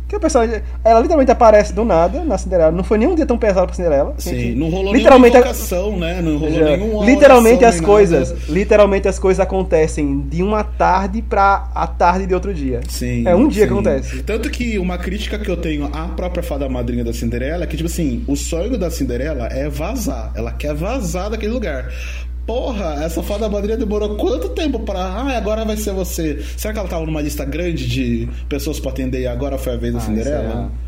Que o pessoal, ela literalmente aparece do nada na Cinderela. Não foi nenhum dia tão pesado pra Cinderela. Sim, Gente, não rolou literalmente, nenhuma né? Não rolou já- nenhuma literalmente as coisas, nada. literalmente as coisas acontecem de uma tarde pra a tarde de outro dia. Sim. É um dia sim. que acontece. Tanto que uma crítica que eu tenho à própria fada madrinha da Cinderela é que, tipo assim, o sonho da Cinderela é vazar. Ela quer vazar daquele lugar. Porra, essa fada madrinha demorou quanto tempo pra. Ah, agora vai ser você. Será que ela tava numa lista grande de pessoas pra atender e agora foi a vez da Ah, Cinderela? é-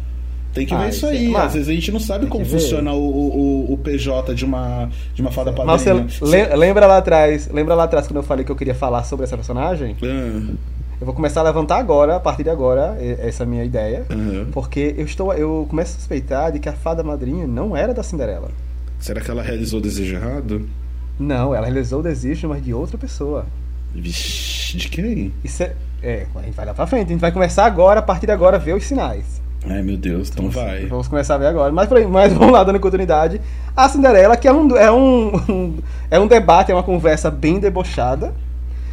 Tem que Ah, ver isso é- aí. Mas- Às vezes a gente não sabe tem como funciona o, o, o PJ de uma, de uma fada você padrinha. le- lembra lá atrás, lembra lá atrás quando eu falei que eu queria falar sobre essa personagem? Ah, Eu vou começar a levantar agora, a partir de agora, essa é minha ideia. aham. Porque eu estou, eu começo a suspeitar de que a fada madrinha não era da Cinderela. Será que ela realizou o desejo errado? Não, ela realizou o desejo, mas de outra pessoa. Vixe, de quem? Isso é, é, a gente vai lá pra frente. A gente vai começar agora, a partir de agora, ver os sinais. Ai, meu Deus, então vai. Vamos começar a ver agora. Mas, mas vamos lá dando continuidade. A Cinderela, que é um, é um, um- é um debate, é uma conversa bem debochada.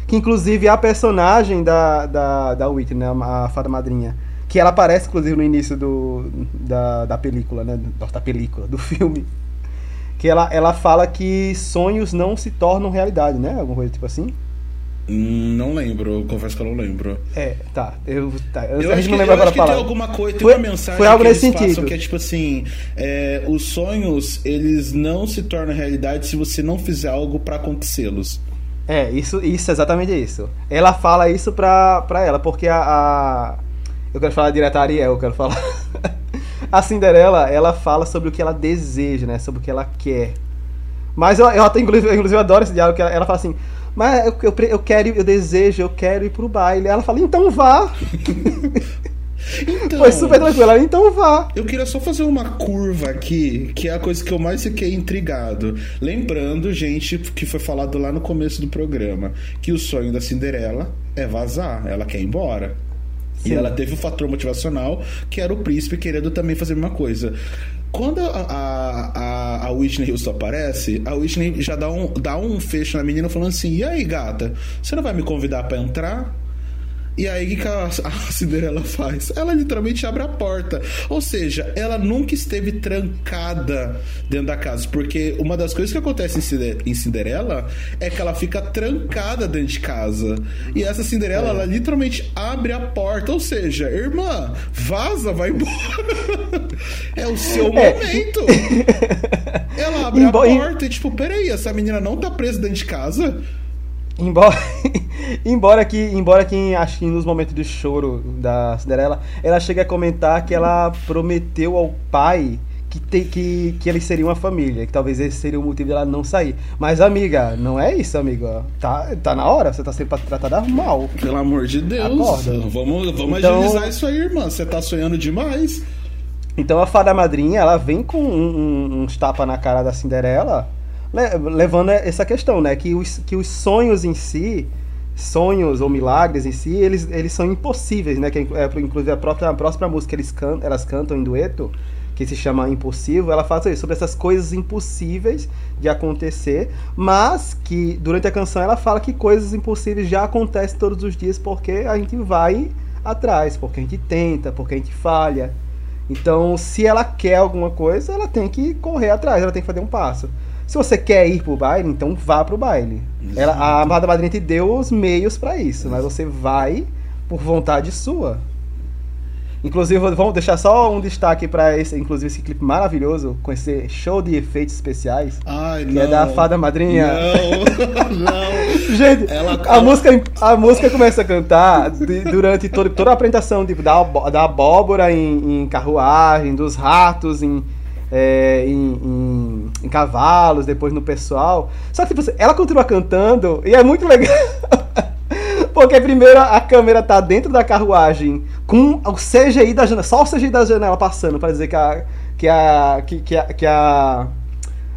Que inclusive a personagem da, da, da Whitney, né, a fada madrinha, que ela aparece inclusive no início do, da, da película, né? Da película, do filme. Que ela, ela fala que sonhos não se tornam realidade, né? Alguma coisa tipo assim. Não lembro, confesso que eu não lembro. É, tá. Eu, tá, eu, Eu acho que, não lembra eu acho que tem alguma coisa, tem Foi- uma mensagem foi algo que nesse eles passam sentido. que é tipo assim: é, os sonhos eles não se tornam realidade se você não fizer algo pra acontecê-los. É, isso, isso, exatamente isso. Ela fala isso pra, pra ela, porque a, a- Eu quero falar direto a Ariel, eu quero falar. a Cinderela, ela fala sobre o que ela deseja, né? Sobre o que ela quer. Mas eu, eu até, inclusive, inclusive, eu adoro esse diálogo, que ela, ela fala assim: mas eu, eu, eu quero, eu desejo, eu quero ir pro baile. Ela fala, então vá. Então, Foi super tranquilo, então vá. Eu queria só fazer uma curva aqui, que é a coisa que eu mais fiquei intrigado. Lembrando, gente, que foi falado lá no começo do programa, que o sonho da Cinderela é vazar, ela quer ir embora. Sim. E ela teve o fator motivacional, que era o príncipe querendo também fazer a mesma coisa. Quando a, a, a, Whitney Houston aparece, a Whitney já dá um, dá um fecho na menina falando assim: E aí, gata, você não vai me convidar para entrar? E aí o que a, a Cinderela faz? Ela literalmente abre a porta. Ou seja, ela nunca esteve trancada dentro da casa. Porque uma das coisas que acontece em Cinderela é que ela fica trancada dentro de casa. E essa Cinderela, é. ela literalmente abre a porta. Ou seja, irmã, vaza, vai embora. é o seu é. momento. ela abre a porta e tipo, peraí, essa menina não tá presa dentro de casa? Embora, embora que, embora que acho que nos momentos de choro da Cinderela, ela chega a comentar que ela prometeu ao pai que, te, que, que eles seriam uma família, que talvez esse seria o motivo dela não sair. Mas, amiga, não é isso, amiga. Tá, tá na hora, você tá sendo tratada mal. Pelo amor de Deus. Acorda. Vamos, vamos então, agilizar isso aí, irmã. Você tá sonhando demais. Então a fada madrinha, ela vem com um, um, uns tapas na cara da Cinderela levando essa questão, né? Que os, que os sonhos em si, sonhos ou milagres em si, eles, eles são impossíveis, né? Que é, inclusive a própria, a própria música eles can, elas cantam em dueto, que se chama Impossível, ela fala sobre essas coisas impossíveis de acontecer, mas que durante a canção ela fala que coisas impossíveis já acontecem todos os dias porque a gente vai atrás, porque a gente tenta, porque a gente falha. Então, se ela quer alguma coisa, ela tem que correr atrás, ela tem que fazer um passo. Se você quer ir pro baile, então vá pro baile. Ela, a amada madrinha te deu os meios para isso, mas você vai por vontade sua. Inclusive, vamos deixar só um destaque para esse, inclusive esse clipe maravilhoso com esse show de efeitos especiais, Ai, que não. é da fada madrinha. Não, não. Gente, ela, a ela... música a música começa a cantar de, durante todo, toda a apresentação tipo, da, da abóbora em, em carruagem, dos ratos em é, em, em, em, cavalos, depois no pessoal. Só que tipo, assim, ela continua cantando e é muito legal. Porque primeiro a câmera tá dentro da carruagem com o CGI da janela, só o CGI da janela passando para dizer que a que a que, que a, que a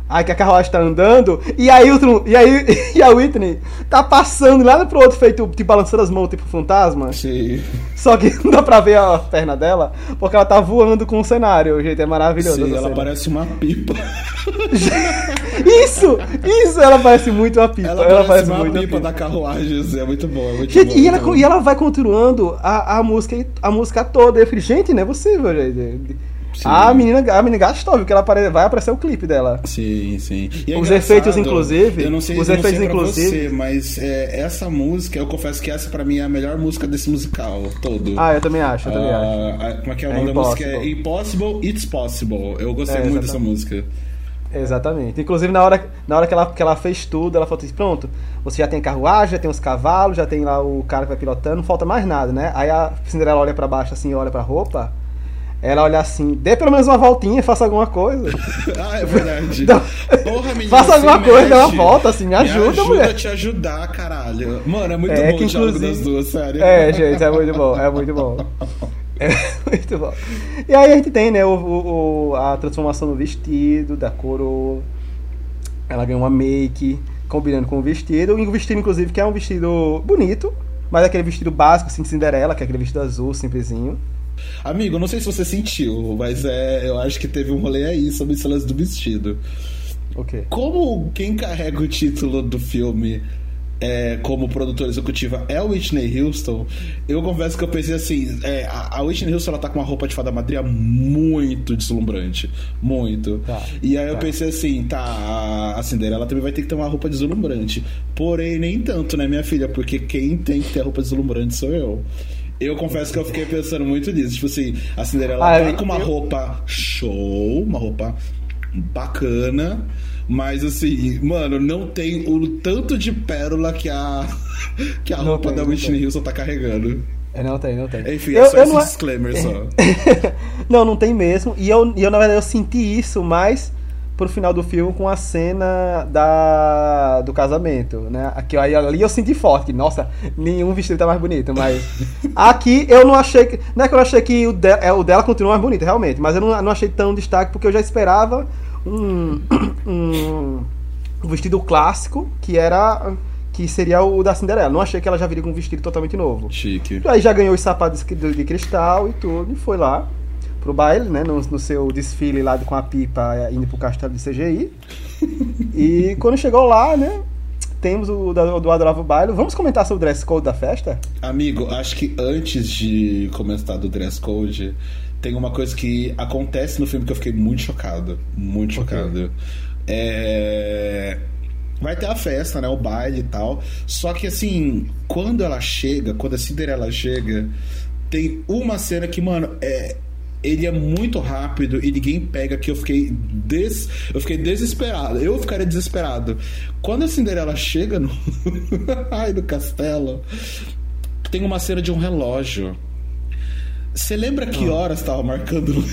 Aí que a carruagem tá andando, e aí, o, e aí e a Whitney tá passando lá pro outro feito, tipo, balançando as mãos, tipo fantasma. Sim. Só que não dá pra ver a perna dela, porque ela tá voando com o cenário, gente, é maravilhoso. Sim, ela cena. parece uma pipa. isso! Isso! Ela parece muito uma pipa. Ela, ela parece, uma muito pipa, pipa da carruagem, é muito bom, é muito gente, bom, e, ela, e ela vai continuando a, a música a música toda. Eu falei, gente, não é possível, gente. A menina, a menina gastou, viu? Que ela apare... vai aparecer o clipe dela. Sim, sim. É os efeitos, inclusive. Eu não sei, os eu efeitos, não sei inclusive. Você, mas é, essa música, eu confesso que essa pra mim é a melhor música desse musical todo. Ah, eu também acho, eu também uh, acho. como é que é o é nome da música? É Impossible, It's Possible. Eu gostei é, muito dessa música. Exatamente. Inclusive, na hora, na hora que, ela, que ela fez tudo, ela falou assim: pronto, você já tem carruagem, já tem os cavalos, já tem lá o cara que vai pilotando, não falta mais nada, né? Aí a Cinderela olha para baixo assim, olha pra roupa ela olha assim, dê pelo menos uma voltinha, faça alguma coisa. ah, é verdade. Porra, menina, faça alguma coisa, dá uma volta, assim, me ajuda, me ajuda mulher. te ajudar, caralho. Mano, é muito é, bom o diálogo das duas, sério. É, gente, é muito bom, é muito bom. É muito bom. E aí a gente tem, né, o, o, a transformação no vestido, da coroa. Ela ganha uma make, combinando com o vestido. E o vestido, inclusive, que é um vestido bonito, mas é aquele vestido básico, assim, de Cinderela, que é aquele vestido azul, simplesinho. Amigo, não sei se você sentiu, mas é, eu acho que teve um rolê aí sobre esse lance do vestido. Ok. Como quem carrega o título do filme é, como produtora executiva é o Whitney Houston, eu confesso que eu pensei assim: é, a, a Whitney Houston ela tá com uma roupa de fada madrinha muito deslumbrante. Muito. Tá, e aí tá. eu pensei assim: tá, a, a Cinderela também vai ter que ter uma roupa deslumbrante. Porém, nem tanto, né, minha filha? Porque quem tem que ter roupa deslumbrante sou eu. Eu confesso que eu fiquei pensando muito nisso. Tipo assim, a Cinderela ah, tá com uma eu... roupa show, uma roupa bacana. Mas assim, mano, não tem o tanto de pérola que a, que a roupa tem, da Whitney Houston tá carregando. É, não tem, não tem. Enfim, eu, é só esse não... disclaimer só. não, não tem mesmo. E eu, eu, na verdade, eu senti isso mais pro final do filme com a cena da do casamento, né? Aqui aí ali eu senti forte, que, nossa, nenhum vestido tá mais bonito, mas aqui eu não achei que, não é que eu achei que o, de, é, o dela continua mais bonito, realmente, mas eu não, não achei tão destaque porque eu já esperava um, um, um vestido clássico que era que seria o da Cinderela. Não achei que ela já viria com um vestido totalmente novo. Chique. Aí já ganhou os sapatos de, de cristal e tudo, e foi lá pro baile, né? No, no, seu desfile lá com a pipa indo pro castelo de CGI. e quando chegou lá, né? Temos o do, do Adorável Baile. Vamos comentar sobre o dress code da festa? Amigo, acho que antes de comentar do dress code, tem uma coisa que acontece no filme que eu fiquei muito chocado. Muito chocado. É vai ter a festa, né? O baile e tal. Só que assim, quando ela chega, quando a Cinderela chega, tem uma cena que, mano, é. Ele é muito rápido e ninguém pega que eu fiquei des... eu fiquei desesperado. Eu ficaria desesperado. Quando a Cinderela chega no ai do castelo, tem uma cena de um relógio você lembra que ah. horas estava marcando o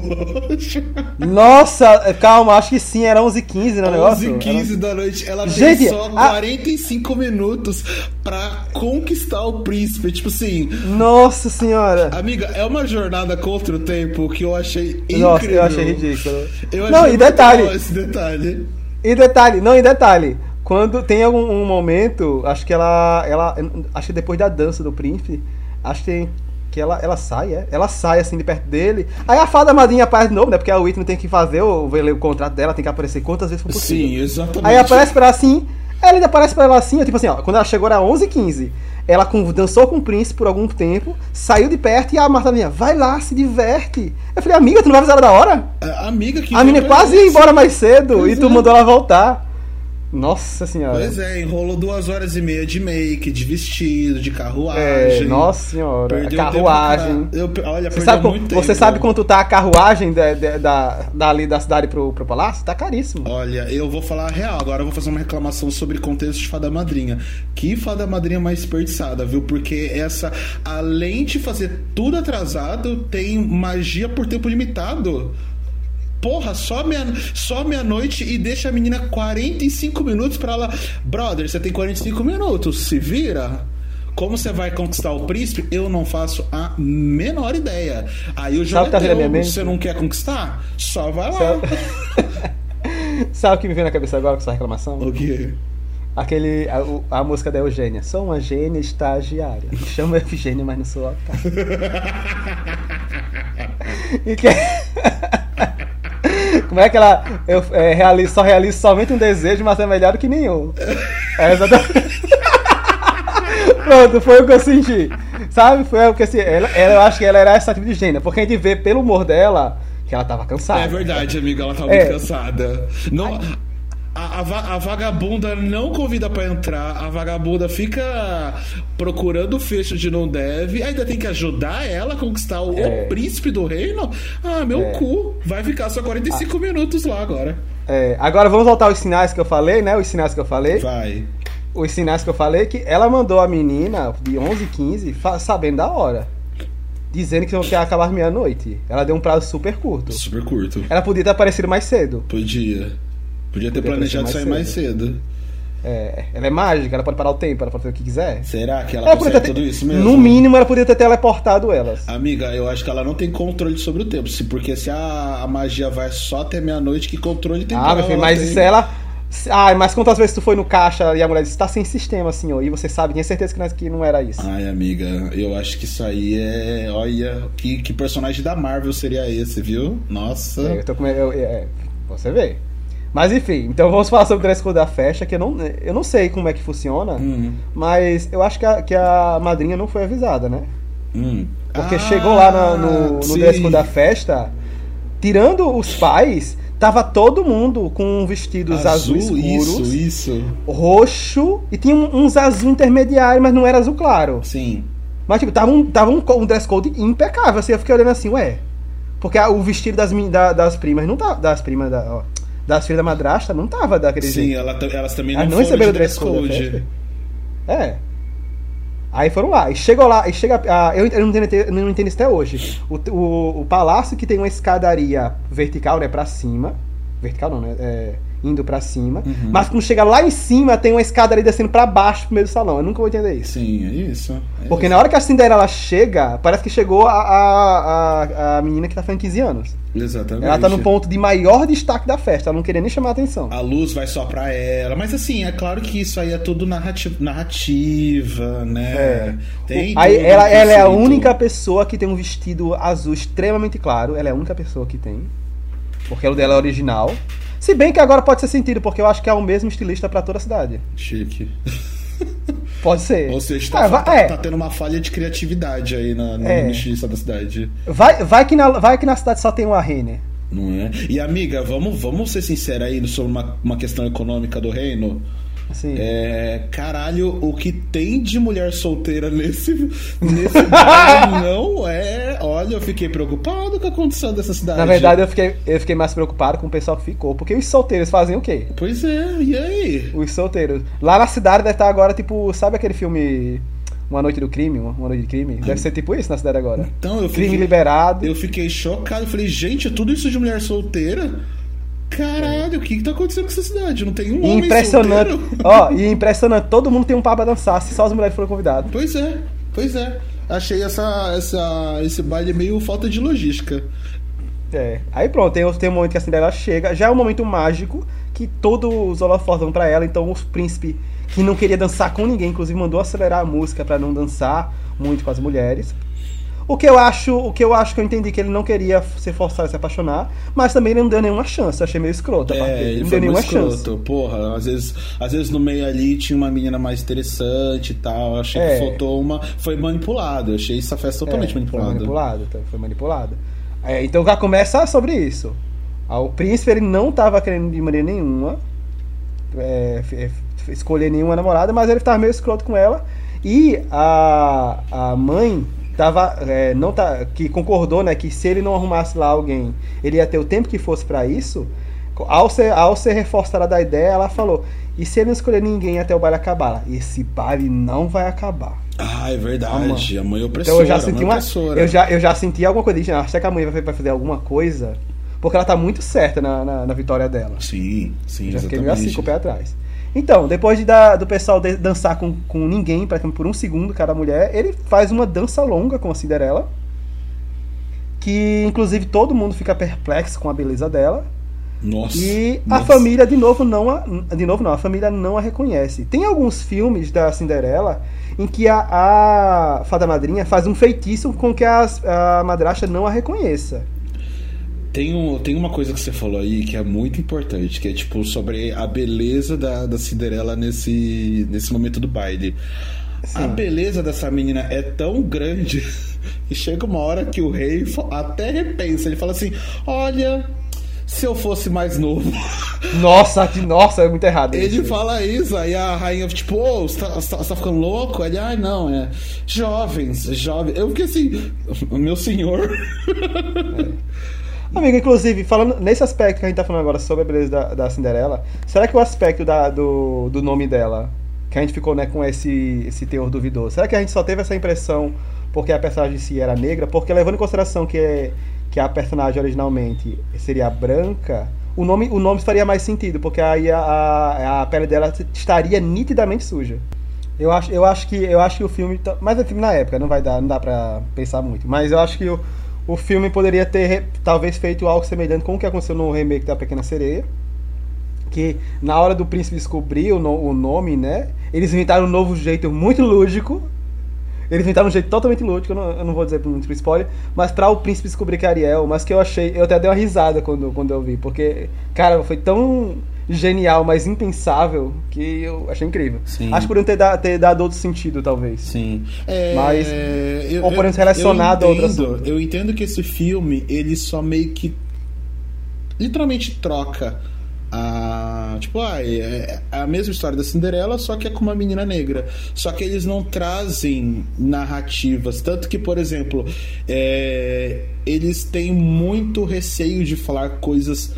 relógio? Nossa, calma, acho que sim, era 11h15 no negócio. 11h15 da noite. Ela Gente, só a... 45 minutos pra conquistar o príncipe. Tipo assim. Nossa senhora. Amiga, é uma jornada contra o tempo que eu achei incrível. Nossa, eu achei ridículo. Eu achei não, e detalhe. Esse detalhe. E detalhe, não, e detalhe. Quando tem algum um momento, acho que ela, ela. Acho que depois da dança do príncipe, acho que tem que ela, ela sai, é? Ela sai assim de perto dele. Aí a fada madrinha aparece de novo, né? Porque a Whitney tem que fazer o, o contrato dela, tem que aparecer quantas vezes for possível. Sim, exatamente. Aí aparece pra ela assim, ela ainda aparece pra ela assim, tipo assim, ó, quando ela chegou era 11h15. Ela dançou com o príncipe por algum tempo, saiu de perto e a Marta minha, vai lá, se diverte. Eu falei, amiga, tu não vai avisar ela da hora? A amiga que. A menina quase ia embora mais cedo pois e tu é. mandou ela voltar. Nossa senhora. Pois é, enrolou duas horas e meia de make, de vestido, de carruagem. É, nossa senhora. Perdeu carruagem. Pra... Eu, olha, você sabe, muito tempo. Você sabe quanto tá a carruagem da, da, dali da cidade pro, pro palácio? Tá caríssimo. Olha, eu vou falar a real. Agora eu vou fazer uma reclamação sobre contexto de fada madrinha. Que fada madrinha mais desperdiçada, viu? Porque essa, além de fazer tudo atrasado, tem magia por tempo limitado. Porra, só meia-noite só meia -noite e deixa a menina 45 minutos para ela. Brother, você tem 45 minutos, se vira. Como você vai conquistar o príncipe? Eu não faço a menor ideia. Aí o jogo Sabe é teu. Você não quer conquistar? Só vai lá. Sabe... Sabe o que me vem na cabeça agora com essa reclamação? O quê? Aquele, a, a, música da Eugênia. Sou uma gênia estagiária. Me chamo Eugênia, mas não sou otário. e que... Como é que ela. Eu é, realizo, só realizo somente um desejo, mas é melhor do que nenhum. É exatamente. Pronto, foi o que eu senti. Sabe? Foi o que assim. Ela, ela, eu acho que ela era essa tipo de gênia, porque a gente vê pelo humor dela que ela tava cansada. É verdade, amiga, ela tava é. muito cansada. Não. A, a, a, vagabunda não convida para entrar, a vagabunda fica procurando o fecho de não deve, ainda tem que ajudar ela a conquistar o, é. o príncipe do reino. Ah, meu é. cu, vai ficar só 45 ah. minutos lá agora. É. Agora vamos voltar aos sinais que eu falei, né? Os sinais que eu falei. Vai. Os sinais que eu falei que ela mandou a menina de 11, 15 sabendo da hora dizendo que não quer acabar meia-noite. Ela deu um prazo super curto. Super curto. Ela podia ter aparecido mais cedo. Podia. Podia ter Podia planejado sair mais cedo. É, ela é mágica, ela pode parar o tempo, ela pode fazer o que quiser. Será que ela, ela consegue ter, tudo isso mesmo? No mínimo, ela poderia ter teleportado elas. Amiga, eu acho que ela não tem controle sobre o tempo. Se, porque se a, a magia vai só até meia-noite, que controle tem Ah, meu filho, mas se ela. Ah, mas quantas vezes tu foi no caixa e a mulher disse, tá sem sistema, senhor, e você sabe, tinha certeza que não, que não era isso. Ai, amiga, eu acho que isso aí é. Olha, que, que personagem da Marvel seria esse, viu? Nossa. É, eu tô com. Eu, é, você vê. Mas enfim, então vamos falar sobre o dress code da festa, que eu não, eu não sei como é que funciona, hum. mas eu acho que a, que a madrinha não foi avisada, né? Hum. Porque ah, chegou lá no, no, no dress code da festa, tirando os pais, tava todo mundo com vestidos azul, azul escuros, isso, isso. roxo, e tinha uns azul intermediário, mas não era azul claro. Sim. Mas tipo, tava um, tava um, um dress code impecável, assim, eu fiquei olhando assim, ué... Porque o vestido das, da, das primas não tá. Das primas da. Ó, das filhas da madrasta não tava daquele Sim, jeito. Ela, elas também não, não receberam dress code. É. Aí foram lá, e chegou lá, e chega. Ah, eu, eu, não entendo, eu não entendo isso até hoje. O, o, o, palácio que tem uma escadaria vertical, né, pra cima. vertical não, né? É, indo para cima. Uhum. Mas quando chega lá em cima, tem uma escada ali descendo para baixo pro meio do salão. Eu nunca vou entender isso. Sim, é isso. É Porque isso. na hora que a Cinderela chega, parece que chegou a, a, a, a menina que tá fazendo 15 anos. Exatamente. Ela tá no ponto de maior destaque da festa, ela não queria nem chamar a atenção. A luz vai só pra ela. Mas assim, é claro que isso aí é tudo narrativa, narrativa né? É. Tem aí ela, ela é a única pessoa que tem um vestido azul extremamente claro. Ela é a única pessoa que tem. Porque o dela é original. Se bem que agora pode ser sentido, porque eu acho que é o mesmo estilista pra toda a cidade. Chique. Pode ser. Ou seja, tá, Ah, vai- tá- é. tá tendo uma falha de criatividade aí na, na É. da cidade. Vai, vai, que na, vai que na cidade só tem uma Renner. Não é? E amiga, vamos, vamos ser sinceros aí sobre uma, uma questão econômica do reino. Assim. É, caralho, o que tem de mulher solteira nesse, nesse bairro não é. Olha, eu fiquei preocupado com a condição dessa cidade. Na verdade, eu fiquei, eu fiquei mais preocupado com o pessoal que ficou. Porque os solteiros fazem o quê? Pois é, e aí? Os solteiros. Lá na cidade deve estar agora, tipo, sabe aquele filme Uma Noite do Crime? Uma, Noite de Crime? Deve ser tipo isso na cidade agora. Então eu Crime fiquei, liberado. eu fiquei chocado. Eu falei, gente, é tudo isso de mulher solteira? Caralho, o que, que tá acontecendo com essa cidade? Não tem um homem impressionante. solteiro? Ó, e impressionante, todo mundo tem um par pra dançar, se só as mulheres foram convidadas. Pois é, pois é. Achei essa, essa, esse baile meio falta de logística. É. Aí pronto, tem, tem um momento que a Cinderela chega, já é um momento mágico, que todos os holofotes vão pra ela, então os príncipes que não queria dançar com ninguém, inclusive mandou acelerar a música pra não dançar muito com as mulheres. O que eu acho, o que eu acho que eu entendi que ele não queria ser forçado a se apaixonar, mas também ele não deu nenhuma chance, achei meio escroto É, ele não deu nenhuma chance. escroto. Porra, às vezes, às vezes no meio ali tinha uma menina mais interessante e tal. Achei É. que faltou uma. Foi manipulado. Achei essa festa totalmente É, manipulada. Foi manipulado, tá, foi manipulado. É, então já começa sobre isso. Ah, O príncipe ele não estava querendo de maneira nenhuma é, f- escolher nenhuma namorada, mas ele estava meio escroto com ela. E a, a mãe tava, é, não tá, que concordou né, que se ele não arrumasse lá alguém, ele ia ter o tempo que fosse para isso. Ao ser, ao ser reforçada da ideia, ela falou: e se ele não escolher ninguém até o baile acabar? Esse baile não vai acabar. Ah, é verdade. A mãe opressora. Então eu já senti mãe uma. opressora. Eu já, eu já senti alguma coisa. Disse, será que a mãe vai, fazer alguma coisa? Porque ela tá muito certa na, na, na vitória dela. Sim, sim, já fiquei meio assim com o pé atrás. Então, depois de dar- do pessoal de- dançar com, com ninguém, praticamente por um segundo, cada mulher, ele faz uma dança longa com a Cinderela. Que inclusive todo mundo fica perplexo com a beleza dela. Nossa. E a nossa. família, de novo, não a, de novo não, a família não a reconhece. Tem alguns filmes da Cinderela em que a, a fada madrinha faz um feitiço com que as- a madrasta não a reconheça. Tem, um, tem uma coisa que você falou aí que é muito importante, que é tipo sobre a beleza da, da Cinderela nesse, nesse momento do baile. A Sim. beleza dessa menina é tão grande que chega uma hora que o rei até repensa. Ele fala assim: Olha, se eu fosse mais novo. Nossa, que nossa, é muito errado. Ele isso. fala isso, aí a rainha, tipo, ô, você tá, você tá- você tá ficando louco? Ele, ai, não, é. Jovens, jovens. Eu fiquei assim, meu senhor. Amigo, inclusive, falando nesse aspecto que a gente tá falando agora sobre a beleza da, da Cinderela, será que o aspecto da- do, do nome dela, que a gente ficou né, com esse, esse teor duvidoso, será que a gente só teve essa impressão porque a personagem em si era negra? Porque levando em consideração que, é, que a personagem originalmente seria branca, o nome, o nome faria mais sentido, porque aí a, a, a pele dela estaria nitidamente suja. Eu acho, eu acho que eu acho que o filme, tá- mas é filme na época, não vai dar, não dá para pensar muito. Mas eu acho que o, o filme poderia ter talvez feito algo semelhante com o que aconteceu no remake da Pequena Sereia, que na hora do príncipe descobrir o, no- o nome, né, eles inventaram um novo jeito muito lúdico. Eles inventaram um jeito totalmente lúdico, eu não, eu não vou dizer muito spoiler, mas pra o príncipe descobrir que é Ariel, mas que eu achei, eu até dei uma risada quando, quando eu vi, porque, cara, foi tão genial, mas impensável, que eu achei incrível. Sim. Acho que poderiam ter, da- ter dado outro sentido, talvez. Sim. É, Mas- eu- ou relacionado eu a outro entendo, assunto. Eu entendo que esse filme, ele só meio que literalmente troca a. Tipo, ah, é é a mesma história da Cinderela, só que é com uma menina negra. Só que eles não trazem narrativas. Tanto que, por exemplo, é, eles têm muito receio de falar coisas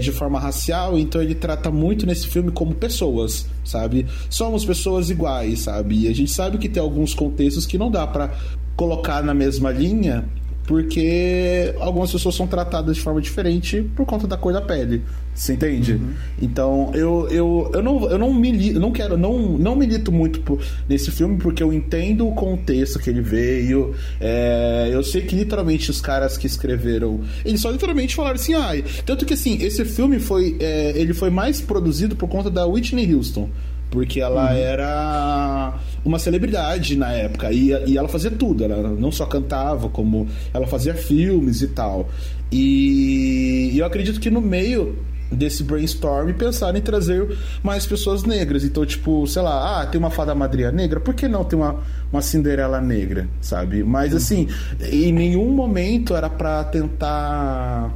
de forma racial, então ele trata muito nesse filme como pessoas, sabe? Somos pessoas iguais, sabe? E a gente sabe que tem alguns contextos que não dá pra colocar na mesma linha porque algumas pessoas são tratadas de forma diferente por conta da cor da pele. Você entende? Uhum. Então, eu, eu, eu não, eu não milito, não quero, não, não milito muito por, nesse filme porque eu entendo o contexto que ele veio. É, eu sei que literalmente os caras que escreveram, eles só literalmente falaram assim, ah, tanto que assim, esse filme foi, é, ele foi mais produzido por conta da Whitney Houston porque ela uhum. era uma celebridade na época e, e ela fazia tudo, ela não só cantava, como ela fazia filmes e tal. E, e eu acredito que no meio desse brainstorm pensaram em trazer mais pessoas negras. Então, tipo, sei lá, ah, tem uma fada madrinha negra, por que não tem uma, uma Cinderela negra, sabe? Mas uhum. assim, em nenhum momento era para tentar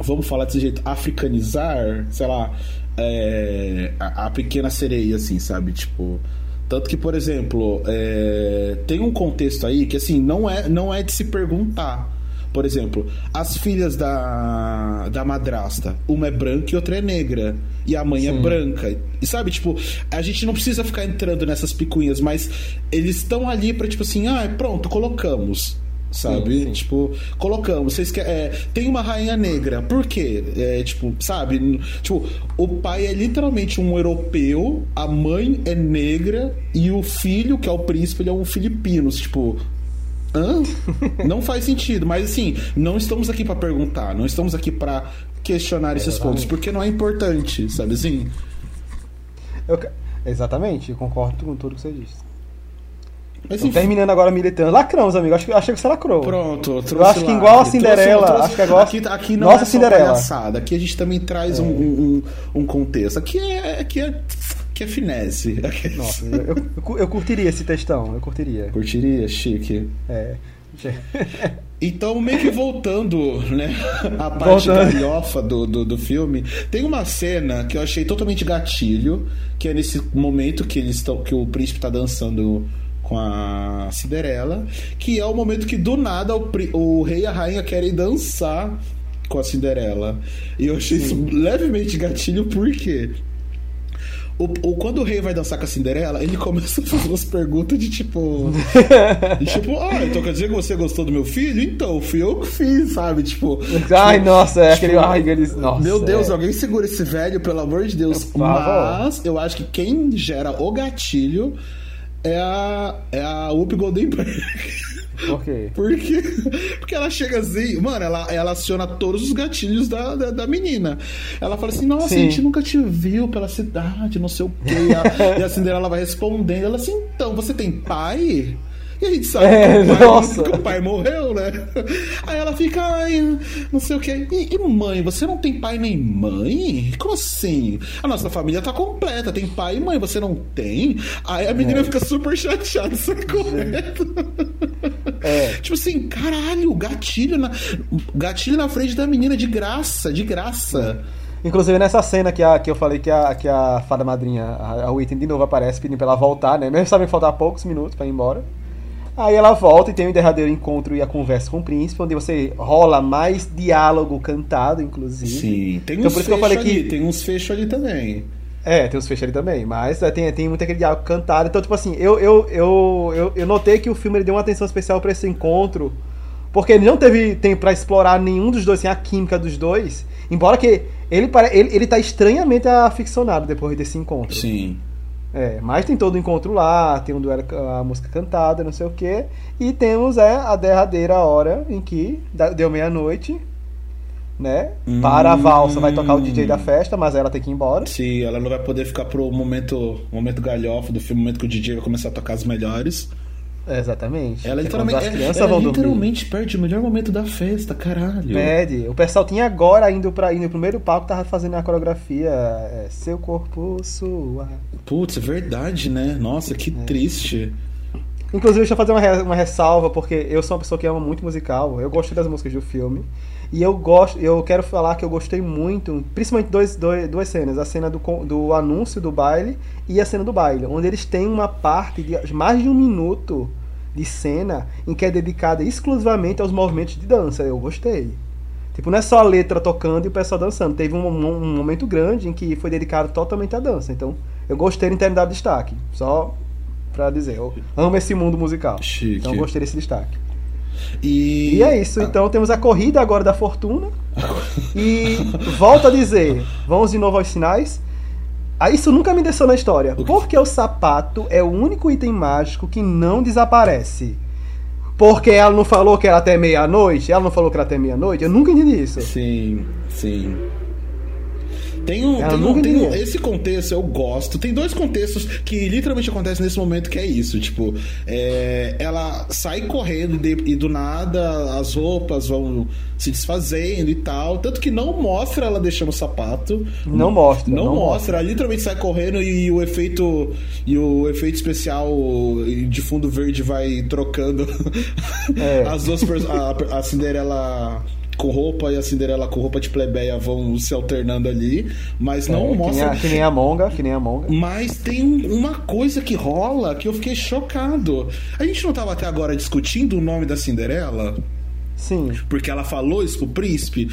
vamos falar desse jeito, africanizar, sei lá, é, a, a, pequena sereia, assim, sabe? Tipo. Tanto que, por exemplo, é, tem um contexto aí que assim, não é, não é de se perguntar. Por exemplo, as filhas da, da madrasta, uma é branca e outra é negra. E a mãe é Sim. é branca. E sabe, tipo, a gente não precisa ficar entrando nessas picuinhas, mas eles estão ali pra, tipo assim, ah, pronto, colocamos sabe? Sim, sim. Tipo, colocamos, vocês querem. É, tem uma rainha negra, por quê? É, tipo, sabe? Tipo, o pai é literalmente um europeu, a mãe é negra e o filho, que é o príncipe, ele é um filipino. Tipo, hã? Não faz sentido, mas assim, não estamos aqui para perguntar, não estamos aqui para questionar esses Exatamente. pontos, porque não é importante, sabe assim? Eu, exatamente, eu concordo com tudo que você disse. Mas, então, terminando agora militando. Lacramos, amigo. Acho que, achei que você lacrou. Pronto, trouxe Eu acho que igual a Cinderela. Trouxe, acho que agora... aqui, aqui não Nossa, é Cinderela. palhaçada. Aqui a gente também traz é. um, um, um, contexto. Aqui é, aqui é, aqui é finesse. Nossa, eu, eu, eu curtiria esse textão. Eu curtiria. Curtiria? Chique. É. Então, meio que voltando, né, a parte voltando. galhofa do, do, do, filme, tem uma cena que eu achei totalmente gatilho, que é nesse momento que eles estão, que o príncipe está dançando com a Cinderela, que é o momento que do nada o, o rei e a rainha querem dançar com a Cinderela. E eu achei isso levemente gatilho, por quê? O, o, quando o rei vai dançar com a Cinderela, ele começa a fazer umas perguntas de tipo. de tipo, ah, então quer dizer que você gostou do meu filho? Então, fui eu que fiz, sabe? Tipo. Ai, tipo, nossa, é tipo, aquele. Ai, eles, nossa, meu Deus, é. alguém segura esse velho, pelo amor de Deus. Mas eu acho que quem gera o gatilho é a, é a Whoopi Goldberg. Por quê? Porque, porque ela chega assim, mano, ela, ela aciona todos os gatilhos da, da, da menina. Ela fala assim: Nossa, Sim. a gente nunca te viu pela cidade, não sei o quê. E a, e a Cinderela vai respondendo: Ela assim, então, você tem pai? E a gente sabe é, que, o pai, que, o pai, morreu, né? Aí ela fica, ai, não sei o que. E, e, mãe, você não tem pai nem mãe? Como assim? A nossa família tá completa, tem pai e mãe, você não tem? Aí a menina é. fica super chateada, isso é correto. É. Tipo assim, caralho, gatilho na, gatilho na frente da menina de graça, de graça. Inclusive nessa cena que, a, que eu falei que a, que a fada madrinha, a, a Whitney, de novo aparece pedindo pra ela voltar, né? Mesmo sabem faltar poucos minutos pra ir embora. Aí ela volta e tem o derradeiro encontro e a conversa com o príncipe, onde você rola mais diálogo cantado, inclusive. Sim, tem então, uns fechos ali, que... tem uns fechos ali também. É, tem uns fechos ali também, mas é, tem, tem muito aquele diálogo cantado. Então, tipo assim, eu, eu, eu, eu, eu notei que o filme deu uma atenção especial para esse encontro, porque ele não teve tempo para explorar nenhum dos dois, assim, a química dos dois. Embora que ele, ele, ele tá estranhamente aficionado depois desse encontro. Sim. É, mas tem todo o encontro lá, tem um duelo, a música cantada, não sei o que. E temos é, a derradeira hora em que deu meia-noite, né? Hum. Para a valsa vai tocar o DJ da festa, mas ela tem que ir embora. Sim, ela não vai poder ficar pro momento, momento galhofa do filme, momento que o DJ vai começar a tocar as melhores. Exatamente. Ela, literalmente, é, ela literalmente perde o melhor momento da festa, caralho. Perde. O pessoal tinha agora indo para indo pro primeiro palco, tava fazendo a coreografia é, Seu Corpo Sua. Putz, é verdade, né? Nossa, que é. triste. Inclusive, deixa eu fazer uma, uma ressalva, porque eu sou uma pessoa que ama muito musical. Eu gostei das músicas do filme. E eu gosto, eu quero falar que eu gostei muito, principalmente dois, dois, duas cenas, a cena do, do anúncio do baile e a cena do baile, onde eles têm uma parte de mais de um minuto de cena em que é dedicada exclusivamente aos movimentos de dança. Eu gostei. Tipo, não é só a letra tocando e o pessoal dançando. Teve um, um, um momento grande em que foi dedicado totalmente à dança. Então, eu gostei de ter dado destaque. Só pra dizer, eu amo esse mundo musical. Chique. Então, eu gostei desse destaque. E, E é isso, então temos a corrida agora da fortuna. E volto a dizer, vamos de novo aos sinais. Ah, isso nunca me desceu na história. quê? Porque o sapato é o único item mágico que não desaparece. Porque ela não falou que era até meia-noite? Ela não falou que era até meia-noite? Eu nunca entendi isso. Sim, sim. Tem um, tem um- tem um- esse contexto eu gosto. Tem dois contextos que literalmente acontecem nesse momento que é isso. Tipo, é, ela sai correndo e, e do nada as roupas vão se desfazendo e tal. Tanto que não mostra ela deixando o sapato. Não mostra, Não, não mostra. Ela literalmente sai correndo e, o efeito e o efeito especial de fundo verde vai trocando É. as duas a, a Cinderela com roupa e a Cinderela com roupa de plebeia vão se alternando ali, mas não É, que, nem mostra. a, que nem a Monga, que nem a Monga. Mas tem um- uma coisa que rola que eu fiquei chocado. A gente não tava até agora discutindo o nome da Cinderela? Sim, Porque ela falou isso pro príncipe.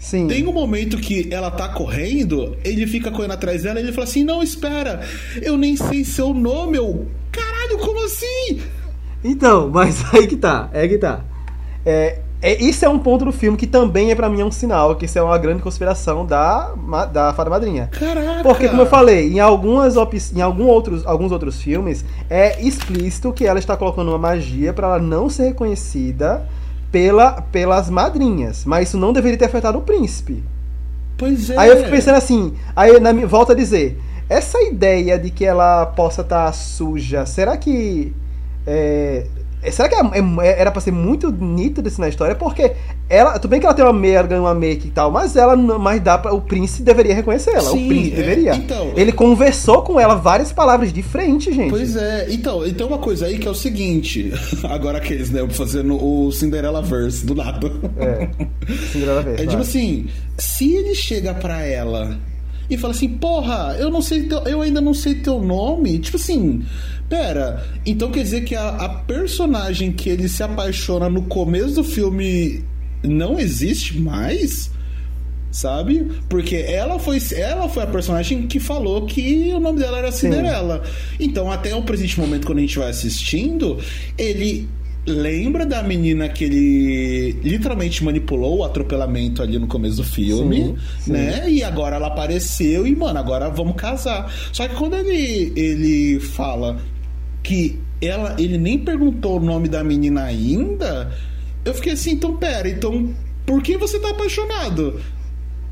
sim. Tem um momento que ela tá correndo, ele fica correndo atrás dela e ele fala assim: Não, espera, eu nem sei seu nome. Eu, caralho, como assim? Então, mas aí que tá, é que tá. É, é, isso é um ponto do filme que também é pra mim um sinal, que isso é uma grande conspiração da, da Fada Madrinha. Caraca. Porque, como eu falei, em, algumas em algum outros, alguns outros filmes, é explícito que ela está colocando uma magia pra ela não ser reconhecida pela, pelas madrinhas. Mas isso não deveria ter afetado o príncipe. Pois é. Aí eu fico pensando assim, aí na volta a dizer, essa ideia de que ela possa estar suja, será que é, é- será que é- é- era pra ser muito nítido isso na história? Porque ela, tudo bem que ela tem uma meia, ganha uma make e tal, mas ela mas dá para o príncipe deveria reconhecer ela, Sim, o príncipe é, deveria. então- Ele conversou com ela várias palavras de frente, gente. Pois é, então, e tem uma coisa aí que é o seguinte, agora aqueles, né, fazendo o Cinderella Verse do nada. É. Cinderela vez, É tipo assim, se ele chega pra ela e fala assim, porra, eu não sei teu, eu ainda não sei teu nome, tipo assim, pera, então quer dizer que a, a personagem que ele se apaixona no começo do filme não existe mais? Sabe? Porque ela foi, ela foi a personagem que falou que o nome dela era Cinderela. Então, até o presente momento, quando a gente vai assistindo, ele lembra da menina que ele literalmente manipulou o atropelamento ali no começo do filme, Sim, sim. né? E agora ela apareceu e, mano, agora vamos casar. Só que quando ele, ele fala que ela, ele nem perguntou o nome da menina ainda, eu fiquei assim, então pera, então por que você tá apaixonado?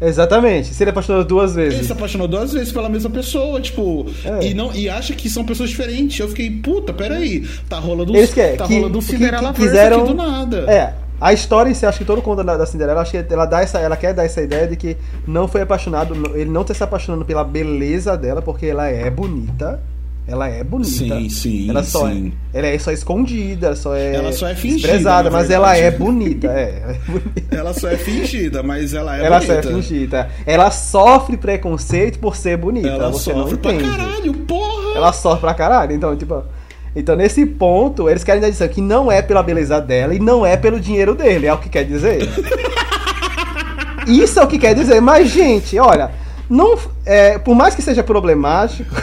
Exatamente. Se ele apaixonou duas Ele vezes. se apaixonou duas vezes pela mesma pessoa, tipo, É. e não e acha que são pessoas diferentes. Eu fiquei, puta, peraí, tá rolando Eles querem tá que, rolando um que- Cinderela que Verse quiseram aqui do nada. É, a história em si, acho que todo conto da, da Cinderela, acho que ela dá essa, ela quer dar essa ideia de que não foi apaixonado, ele não tá se apaixonando pela beleza dela, porque ela é bonita. Ela é bonita. Sim, sim, ela só sim. É, ela é só escondida, ela só é Ela só é fingida, desprezada, na mas ela é bonita, é. ela é. Ela só é fingida, mas ela é ela bonita. só é fingida. Ela sofre preconceito por ser bonita. Ela você não sofre pra caralho, porra! Ela sofre pra caralho. Então, tipo. Então, nesse ponto, eles querem dizer que não é pela beleza dela e não é pelo dinheiro dele. É o que quer dizer. Isso é o que quer dizer. Mas, gente, olha. Não, é, por mais que seja problemático.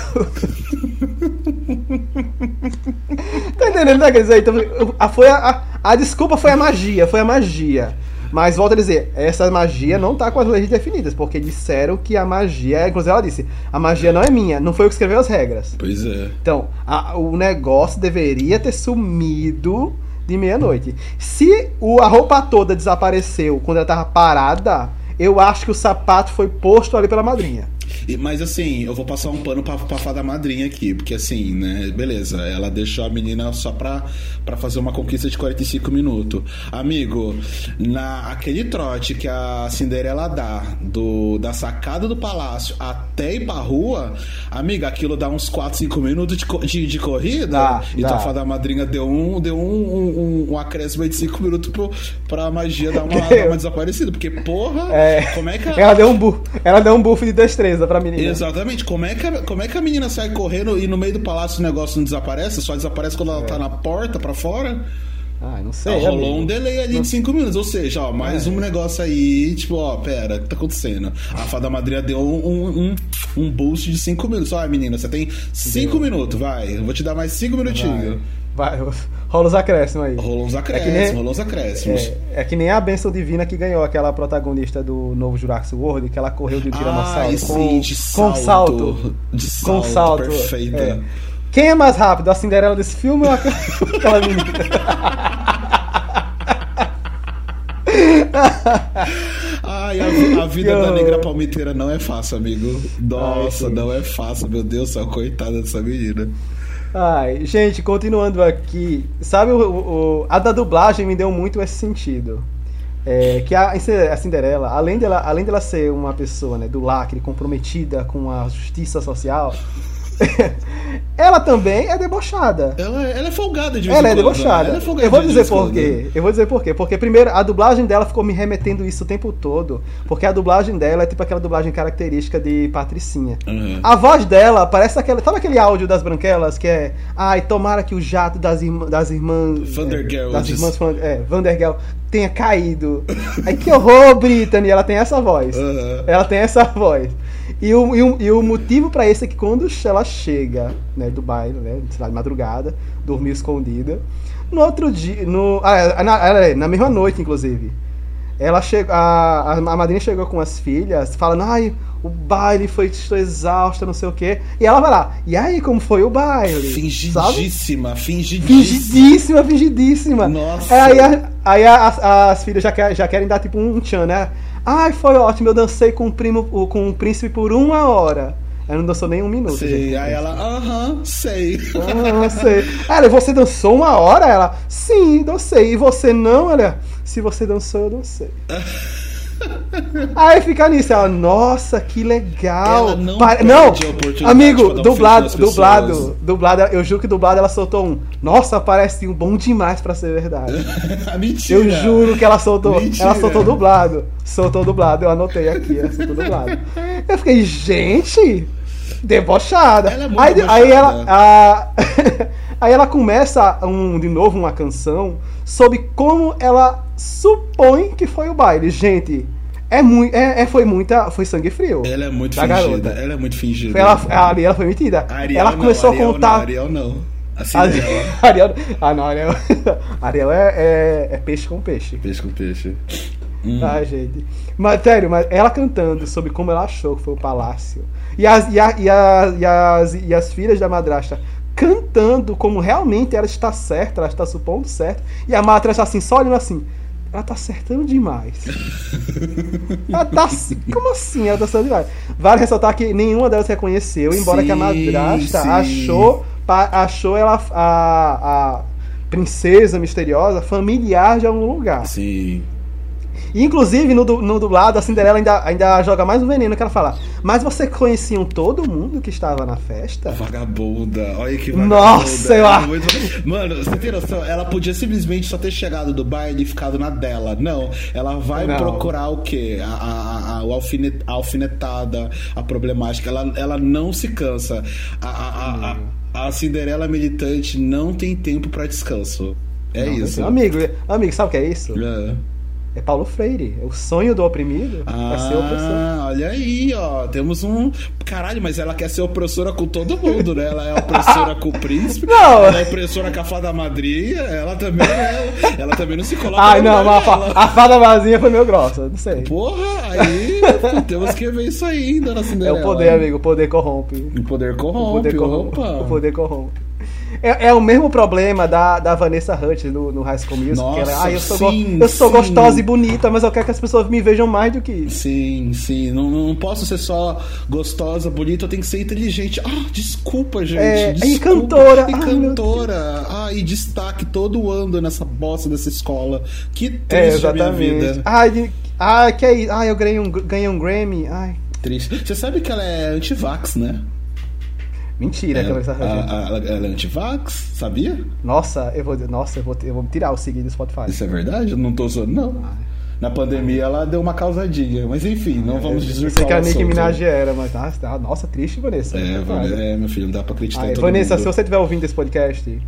tá entendendo, né? Quer dizer, então, a, foi a, a, a desculpa foi a magia, foi a magia. Mas volto a dizer, essa magia não tá com as leis definidas, porque disseram que a magia, inclusive ela disse, a magia não é minha, não foi eu que escreveu as regras. Pois é. Então, a- o negócio deveria ter sumido de meia-noite. Se o, a roupa toda desapareceu quando ela tava parada, eu acho que o sapato foi posto ali pela madrinha. E- mas assim, eu vou passar um pano pra, pra fada madrinha aqui, porque assim, né, beleza, ela deixou a menina só pra, pra fazer uma conquista de 45 minutos. Amigo, na aquele trote que a Cinderela dá, do, da sacada do palácio até ir pra rua, amiga, aquilo dá uns 4, 5 minutos de, de, de corrida. Dá, então dá. a fada madrinha deu um, deu um, um, um, acréscimo de 5 minutos pro, pra magia dar uma, dar uma desaparecida. Porque, porra, É, como é que a- ela deu um buff, ela deu um buff de destreza pra menina. Exatamente. Como é, que a, como é que a menina sai correndo e no meio do palácio o negócio não desaparece? Só desaparece quando ela tá na porta pra fora? Ah, não Ah, sei. rolou amigo. um delay ali de 5 minutos. Ou seja, ó, mais um negócio aí, tipo, ó, pera, o que tá acontecendo? A fada madrinha deu um, um, um, um boost de 5 minutos. Ó, menina, você tem 5 minutos, vai. Eu vou te dar mais 5 minutinhos. Vai, rola os acréscimos aí. Rolou uns acréscimos, é nem, uns acréscimos. É, é, que nem a benção divina que ganhou aquela protagonista do novo Jurassic World, que ela correu de tiranossauro ah, com, de salto, com salto. De salto, com salto. Perfeita. É. Quem é mais rápido, a Cinderela desse filme ou aquela menina? Ai, a, a vida da negra palmiteira não é fácil, amigo. Nossa, Ai, não é fácil, meu Deus do céu, coitada dessa menina. Ai, gente, continuando aqui, sabe o, o, a da dublagem me deu muito esse sentido. É, que a, a Cinderela, além dela, além dela ser uma pessoa né, do lacre comprometida com a justiça social, ela também é debochada. Ela, ela é folgada de vez Ela é debochada. Ela é folgada eu vou dizer por quê. Eu vou dizer por quê. Porque, primeiro, a dublagem dela ficou me remetendo isso o tempo todo. Porque a dublagem dela é tipo aquela dublagem característica de Patricinha. Uhum. A voz dela parece aquela. Sabe aquele áudio das branquelas que é. Ai, tomara que o jato das, irmã, das irmãs. É, das irmãs. É, Vandergirl tenha caído. Ai, que horror, Brittany. Ela tem essa voz. Uhum. Ela tem essa voz. E o, e o, e o motivo para isso é que quando ela chega né, do baile, né, lá de madrugada, dormiu escondida, no outro dia, no, ah, na, na mesma noite, inclusive, ela chega, a, a madrinha chegou com as filhas, falando, ai, o baile foi, estou exausta, não sei o quê. E ela vai lá, e aí, como foi o baile? Fingidíssima, fingidíssima. Fingidíssima, fingidíssima. Nossa. Aí, aí as, as filhas já, quer, já querem dar tipo um tchan, né? Ai, foi ótimo, eu dancei com o, primo, com o príncipe por uma hora. Ela não dançou nem um minuto. Sei, gente. aí ela, aham, sei. Aham, sei. Ela, você dançou uma hora? Ela, sim, dancei. E você não? Ela, se você dançou, eu dancei. Aí fica nisso, ela, nossa, que legal. Ela não, Pare... não amigo, dublado, dublado, dublado, eu juro que dublado ela soltou um, nossa, parece um bom demais para ser verdade. Mentira. Eu juro que ela soltou, Mentira. ela soltou dublado, soltou dublado, eu anotei aqui, ela soltou dublado. Eu fiquei, gente, debochada. Ela é muito aí, debochada. aí ela, a... aí ela começa um, de novo uma canção sobre como ela supõe que foi o baile. Gente, é muito, é, é, foi muita, foi sangue frio. Ela é muito fingida. Garota. Ela é muito fingida. Foi ela, a Ariel foi mentira. Ariel ela começou não, a contar. Não, Ariel não. Assim, Ariel. Ariel. Ah, não, Ariel. Ariel é, é, é, peixe com peixe. Peixe com peixe. Hum. Ah, gente. Mas, sério, mas ela cantando sobre como ela achou que foi o palácio. E as, e, a, e, a, e, as, e as filhas da madrasta cantando como realmente ela está certa, ela está supondo certo. E a madrasta assim, só olhando assim ela tá acertando demais. ela tá. Como assim? Ela tá acertando demais. Vale ressaltar que nenhuma delas reconheceu, embora sim, que a madrasta sim. achou, achou ela a, a princesa misteriosa familiar de algum lugar. Sim. Inclusive, no, no dublado, a Cinderela ainda, ainda joga mais um veneno que ela fala. Mas você conheciam todo mundo que estava na festa? Vagabunda, olha que vagabunda. Nossa, eu acho. Mano, você tem noção? Ela podia simplesmente só ter chegado do baile e ficado na dela. Não, ela vai Não. procurar o quê? A, a, a, a alfinetada, a problemática. Ela, ela não se cansa. A, a, a, a Cinderela militante não tem tempo para descanso. É não, isso. Amigo, amigo, sabe o que é isso? É. É Paulo Freire. É o sonho do oprimido ah, é ser opressor. Olha aí, ó. Temos um. Caralho, mas ela quer ser opressora com todo mundo, né? Ela é opressora com o príncipe. Não. Ela é opressora com a fada madrinha. Ela também é. Ela também não se coloca. Ai, não, mas a, a fada madrinha foi meio grossa. Não sei. Porra, aí temos que ver isso aí, dona Cinderela. É o poder, amigo. O poder corrompe. O poder corrompe. O poder corrompe. Opa. O poder corrompe. É, é, o mesmo problema da, da Vanessa Hudgens no, no High School Music. Nossa, ela, ah, eu sou, sim, eu sou gostosa e bonita, mas eu quero que as pessoas me vejam mais do que isso. Sim, sim. Não, não posso ser só gostosa, bonita, eu tenho que ser inteligente. Ah, desculpa, gente. É, desculpa. E cantora. E cantora. Ah, e destaque todo ano nessa bosta dessa escola. Que é, triste é, a minha vida. Ai, ai, que é isso? Ai, eu ganhei um, ganhei um Grammy. Ai. Triste. Você sabe que ela é anti-vax, né? Mentira, é, a, a, ela é antivax, sabia? Nossa, eu vou, nossa, eu vou, eu vou tirar o seguir do Spotify. Isso é verdade? Eu não tô zoando, não. Ah. Na pandemia ela deu uma causadinha, mas enfim, não vamos dizer Sei que a Nicki Minaj era, mas ah, tá, nossa, triste, Vanessa. É, é, meu filho, não dá pra acreditar em todo Vanessa, mundo. se você estiver ouvindo esse podcast,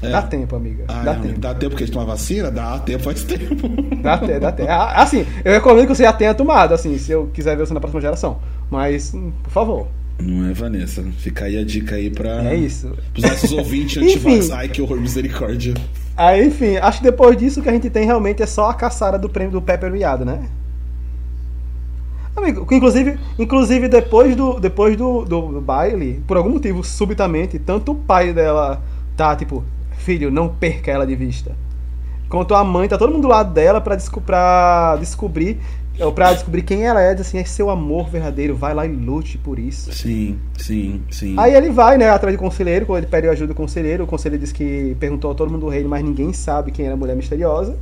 é. Dá tempo, amiga. Ah, dá é, tempo. Dá tempo porque a gente toma vacina? Dá tempo, faz tempo. Dá tempo, dá tempo. Assim, eu recomendo que você já tenha tomado, assim, se eu quiser ver você na próxima geração. Mas, hum, por favor. Não é, Vanessa? Fica aí a dica aí pra. É isso. Os nossos ouvintes anti Ai, que horror, misericórdia. Aí, enfim, acho que depois disso o que a gente tem realmente é só a caçada do prêmio do Pepper Miado, né? Amigo, inclusive, inclusive depois, do, depois do, do, do, baile, por algum motivo, subitamente, tanto o pai dela tá tipo, filho, não perca ela de vista. Quanto a mãe, tá todo mundo do lado dela pra, desco pra descobrir ou pra descobrir quem ela é, assim, é seu amor verdadeiro, vai lá e lute por isso. Sim, sim, sim. Aí ele vai, né, atrás do conselheiro, quando ele pede ajuda do conselheiro, o conselheiro diz que perguntou a todo mundo do reino, mas ninguém sabe quem era a mulher misteriosa.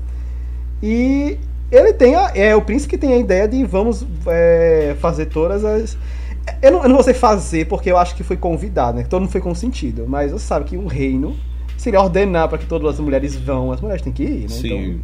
E ele tem a, é o príncipe que tem a ideia de vamos é, fazer todas as eu não, eu não vou ser fazer porque eu acho que foi convidado, né? Todo mundo foi consentido, mas você sabe que um reino seria ordenar para que todas as mulheres vão, as mulheres têm que ir, né? Sim. Então,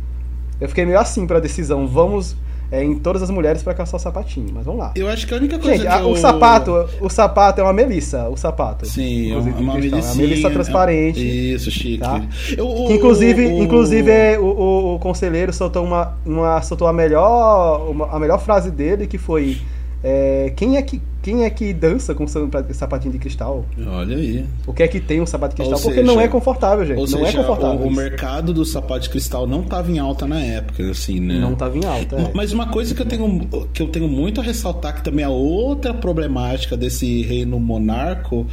eu fiquei meio assim para a decisão, vamos é, em todas as mulheres para caçar o sapatinho, mas vamos lá. Eu acho que a única coisa Gente, que eu... o sapato, o sapato é uma melissa, o sapato. Sim, é uma, uma melissa. É uma melissa transparente. É... Isso, chique. Tá? Eu, que inclusive, o, inclusive é, o, o, o, conselheiro soltou uma, uma soltou a melhor, uma, a melhor frase dele que foi é, quem é que quem é que dança com sapatinho de cristal? Olha aí. O que é que tem um sapato de cristal? Ou Porque seja, não é confortável, gente. Não é seja, é confortável. O, o, mercado do sapato de cristal não estava em alta na época, assim, né? Não estava em alta. É. Mas uma coisa que eu tenho que eu tenho muito a ressaltar que também é outra problemática desse reino monarco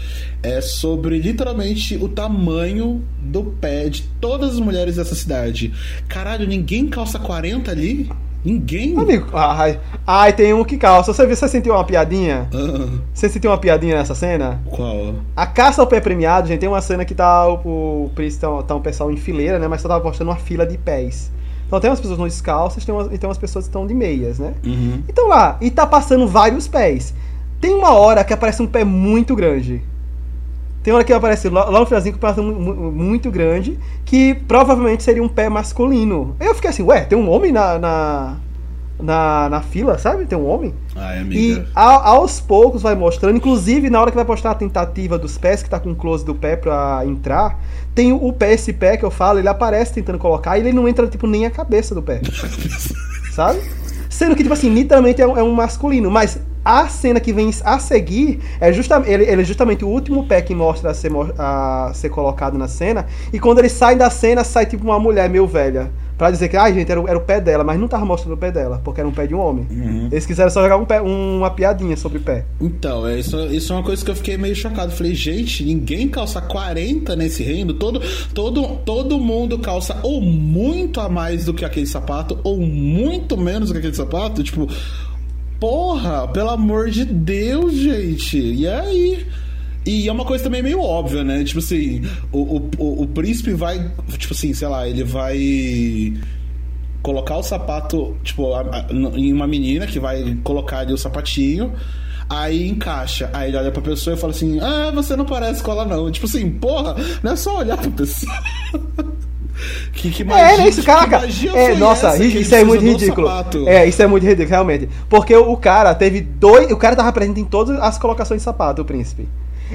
é sobre literalmente o tamanho do pé de todas as mulheres dessa cidade. Caralho, ninguém calça 40 ali? Ninguém. Amigo, ai, ai, tem um que calça. Você, você sentiu uma piadinha? Uh. Você sentiu uma piadinha nessa cena? Qual? A caça ao pé premiado, gente, tem uma cena que tá o, o tá, tá um pessoal em fileira, né? Mas só tava mostrando uma fila de pés. Então tem umas pessoas não descalças tem umas, e tem umas pessoas que estão de meias, né? Uhum. Então lá, e tá passando vários pés. Tem uma hora que aparece um pé muito grande. Tem uma hora que aparece lá, lá no finalzinho aparece um, muito grande, que provavelmente seria um pé masculino. Eu fiquei assim, ué, tem um homem na, na, na, na fila, sabe? Tem um homem. Ai, amiga. E a, aos poucos vai mostrando, inclusive na hora que vai mostrar a tentativa dos pés, que tá com o close do pé pra entrar, tem o, pé, esse pé que eu falo, ele aparece tentando colocar e ele não entra, tipo, nem a cabeça do pé. sabe? Sendo que, tipo assim, literalmente é um, é um masculino, mas a cena que vem a seguir é justamente ele, ele, é justamente o último pé que mostra a ser, a ser colocado na cena. E quando ele sai da cena, sai tipo uma mulher meio velha. Pra dizer que, ai, ah, gente, era, era, o pé dela, mas não tava mostrando o pé dela, porque era um pé de um homem. Uhum. Eles quiseram só jogar um pé, uma piadinha sobre o pé. Então, é, isso, isso é uma coisa que eu fiquei meio chocado. Falei, gente, ninguém calça 40 nesse reino. Todo, todo, todo mundo calça ou muito a mais do que aquele sapato, ou muito menos do que aquele sapato. Tipo, Porra, pelo amor de Deus, gente. E aí? E é uma coisa também meio óbvia, né? Tipo assim, o, o, o príncipe vai. Tipo assim, sei lá, ele vai colocar o sapato, tipo, em uma menina que vai colocar ali o sapatinho. Aí encaixa. Aí ele olha pra pessoa e fala assim: Ah, você não parece com ela, não. Tipo assim, porra, não é só olhar pra pessoa. Que, que magia, é, isso, caraca. É, nossa, isso é muito ridículo. É, isso é muito ridículo, realmente. Porque o cara teve dois. O cara tava presente em todas as colocações de sapato, o príncipe.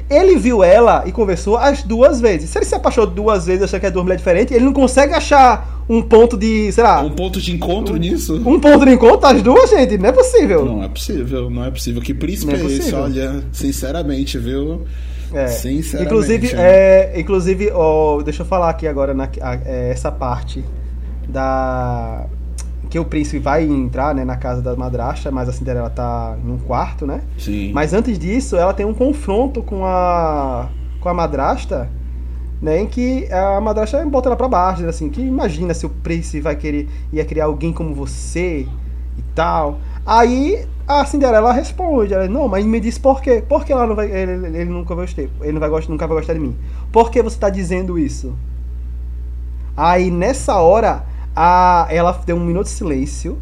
Ele viu ela e conversou as duas vezes. Se ele se apaixonou duas vezes, achou que é duas mulheres diferentes, ele não consegue achar um ponto de, sei lá. Um ponto de encontro um, nisso? Um ponto de encontro, as duas, gente? Não é possível. Não é possível, não é possível. Que príncipe é, é esse? Olha, sinceramente, viu? É. Sinceramente. Inclusive, é, inclusive oh, deixa eu falar aqui agora na, é, essa parte da que o príncipe vai entrar né, na casa da madrasta, mas a Cinderela tá num quarto, né? Sim. Mas antes disso, ela tem um confronto com a com a madrasta, né, em que a madrasta bota ela para baixo, assim, que imagina se o príncipe vai querer ia criar alguém como você e tal. Aí a Cinderela responde, ela, não, mas me diz por quê? Por que ela não vai, ele, ele nunca vai gostar, ele não vai gostar, nunca vai gostar de mim? Por que você está dizendo isso? Aí nessa hora, a, ela deu um minuto de silêncio.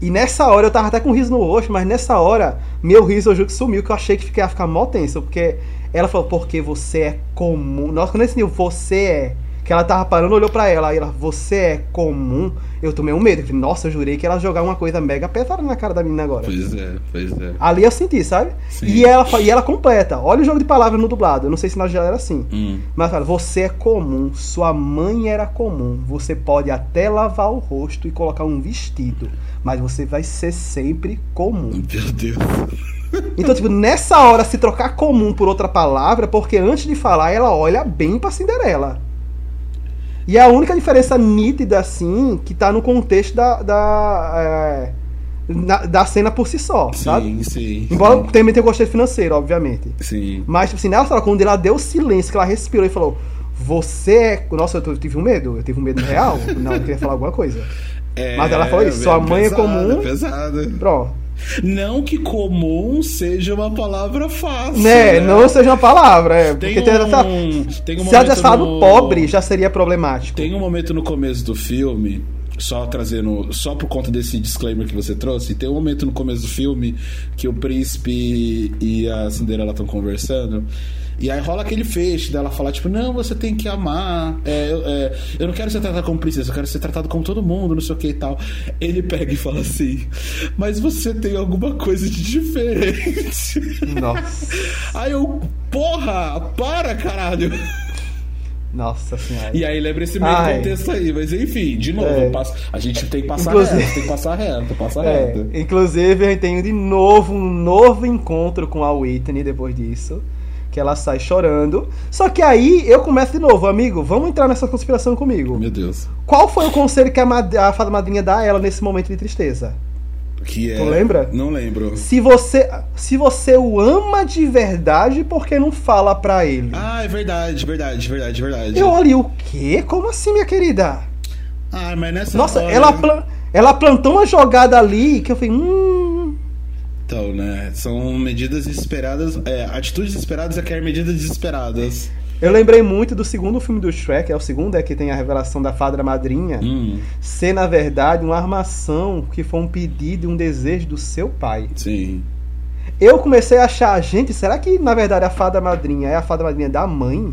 E nessa hora eu tava até com um riso no rosto, mas nessa hora meu riso eu juro que sumiu, que eu achei que ia ficar mó tenso, porque ela falou, porque você é comum. Nossa, quando esse nível, você é que ela tava parando, olhou para ela, e ela, você é comum. Eu tomei um medo. falei, nossa, eu jurei que ela jogar uma coisa mega pesada na cara da menina agora. Pois é, pois é. Ali eu senti, sabe? Sim. E ela, e ela completa. Olha o jogo de palavras no dublado. Eu não sei se na já era assim. Hum. Mas fala, você é comum, sua mãe era comum. Você pode até lavar o rosto e colocar um vestido. Mas você vai ser sempre comum. Meu Deus. Então, tipo, nessa hora, se trocar comum por outra palavra, porque antes de falar, ela olha bem pra Cinderela. E a única diferença nítida, assim, que tá no contexto da. da, é, na- da cena por si só, sabe? Sim, sim. Embora também tenha contexto financeiro, obviamente. Sim. Mas, tipo assim, nessa hora, quando ela deu o silêncio, que ela respirou e falou: Você é. Nossa, eu tive um medo, eu tive um medo real. Não, eu queria falar alguma coisa. É, Mas ela falou isso, sua mãe é pesado, comum. pesado. Pronto. Não que comum seja uma palavra fácil. Né, não seja uma palavra, é. Tem Porque tem, um- tá- tem um se ela falado no- pobre, já seria problemático. Tem um momento no começo do filme, só trazendo, só por conta desse disclaimer que você trouxe, tem um momento no começo do filme que o príncipe e a Cinderela estão conversando. E aí rola aquele feixe dela falar, tipo, não, você tem que amar. é, eu, é, eu não quero ser tratado como princesa, eu quero ser tratado como todo mundo, não sei o que e tal. Ele pega e fala assim, mas você tem alguma coisa de diferente. Nossa. Aí eu, porra, para, caralho. Nossa senhora. E aí lembra esse meio Ai. contexto aí, mas enfim, de novo, É. passa- a gente tem que passar Inclusive- reto, tem que passar reto, passar É, reto. inclusive, gente tem de novo um novo encontro com a Whitney depois disso. Que ela sai chorando. Só que aí eu começo de novo, amigo, vamos entrar nessa conspiração comigo. Meu Deus. Qual foi o conselho que a, mad- a fada madrinha dá a ela nesse momento de tristeza? Que é... Tu lembra? Não lembro. Se você, se você o ama de verdade, por que não fala pra ele? Ah, é verdade, verdade, verdade, verdade. Eu olhei, o quê? Como assim, minha querida? Ah, mas nessa Nossa, hora... ela, plan- ela plantou uma jogada ali que eu falei, hum. Então, né, são medidas esperadas, é, atitudes esperadas requer medidas desesperadas. Eu lembrei muito do segundo filme do Shrek, é o segundo, é que tem a revelação da fada madrinha, Hum, ser, na verdade, uma armação que foi um pedido e um desejo do seu pai. sim. Eu comecei a achar, gente, será que, na verdade, a fada madrinha é a fada madrinha da mãe?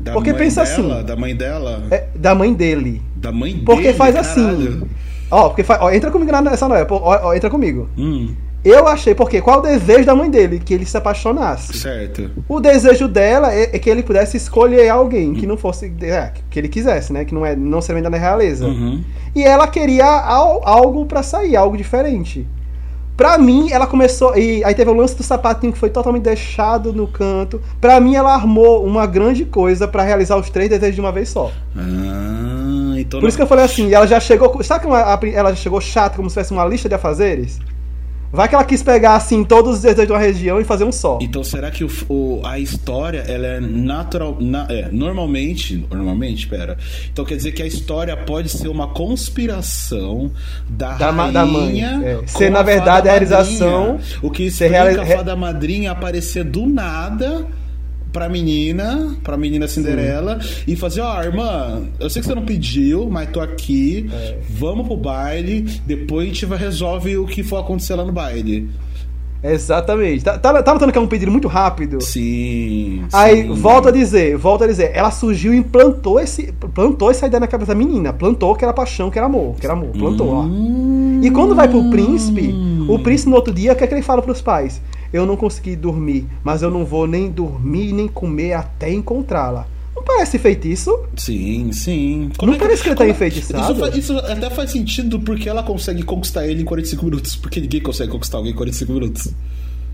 Da Porque mãe pensa dela, assim, Da mãe dela? É, da mãe dele. Da mãe Porque dele, faz caralho. assim. Ó, porque fa- ó, entra comigo nessa não, ó, ó, entra comigo. Hum, Eu achei, porque qual o desejo da mãe dele? Que ele se apaixonasse. certo. O desejo dela é, é que ele pudesse escolher alguém que não fosse. É, que ele quisesse, né? Que não é não ser ainda na realeza. Uhum. E ela queria al- algo pra sair, algo diferente. Pra mim, ela começou. E aí teve o lance do sapatinho que foi totalmente deixado no canto. Pra mim, ela armou uma grande coisa pra realizar os três desejos de uma vez só. Ah, então... Por isso que eu falei assim, ela já chegou. Sabe como a- ela já chegou chata, como se fosse uma lista de afazeres? Vai que ela quis pegar, assim, todos os desejos de uma região e fazer um só. Então será que o, o- a história ela é natural, na- é, normalmente, normalmente, pera. Então quer dizer que a história pode ser uma conspiração da, Da rainha da mãe, é. Ser, na verdade, fada a realização- o que ser explica reali- a fada madrinha aparecer do nada pra menina, pra menina Cinderela e fazer, ó, irmã, eu sei que você não pediu, mas tô aqui, É. vamos pro baile, depois a gente vai resolve o que for acontecer lá no baile. Exatamente. Tá, tá, tá notando que é um pedido muito rápido? Sim. Aí, sim. volta a dizer, volta a dizer, ela surgiu e implantou esse, plantou essa ideia na cabeça da menina. Plantou que era paixão, que era amor, que era amor. Plantou, ó. Hum. E quando vai pro príncipe, o príncipe no outro dia, o que é que ele fala pros pais? Eu não consegui dormir, mas eu não vou nem dormir nem comer até encontrá-la. Não parece feitiço? Sim, sim. Não parece que ele tá como- enfeitiçado? Isso, isso até faz sentido porque ela consegue conquistar ele em 45 minutos. Porque ninguém consegue conquistar alguém em 45 minutos.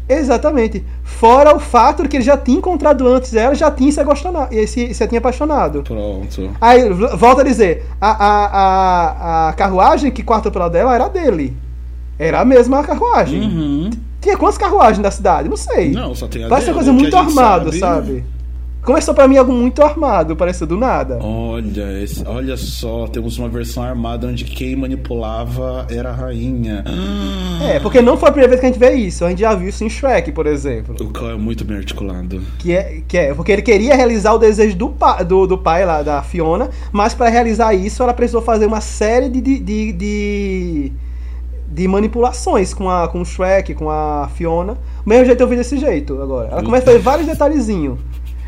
Exatamente. Fora o fato de que ele já tinha encontrado antes ela, já tinha se, se, se tinha apaixonado. Pronto. Aí, volta a dizer, a, a, a, a carruagem que quarto pela dela era dele. Era a mesma carruagem. Uhum. Tinha quantas carruagens na cidade? Não sei. Não, só tem a Parece uma coisa muito a gente armado, sabe. sabe? Começou pra mim algo muito armado, pareceu do nada. Olha, esse- olha só, temos uma versão armada onde quem manipulava era a rainha. É, porque não foi a primeira vez que a gente vê isso. A gente já viu isso em Shrek, por exemplo. O qual é muito bem articulado. Que é, que é porque ele queria realizar o desejo do, pa, do, do pai lá, da Fiona, mas para realizar isso ela precisou fazer uma série de, de, de, de, de manipulações com, a, com o Shrek, com a Fiona. O mesmo jeito eu vi desse jeito agora. Ela começa a fazer vários detalhezinhos.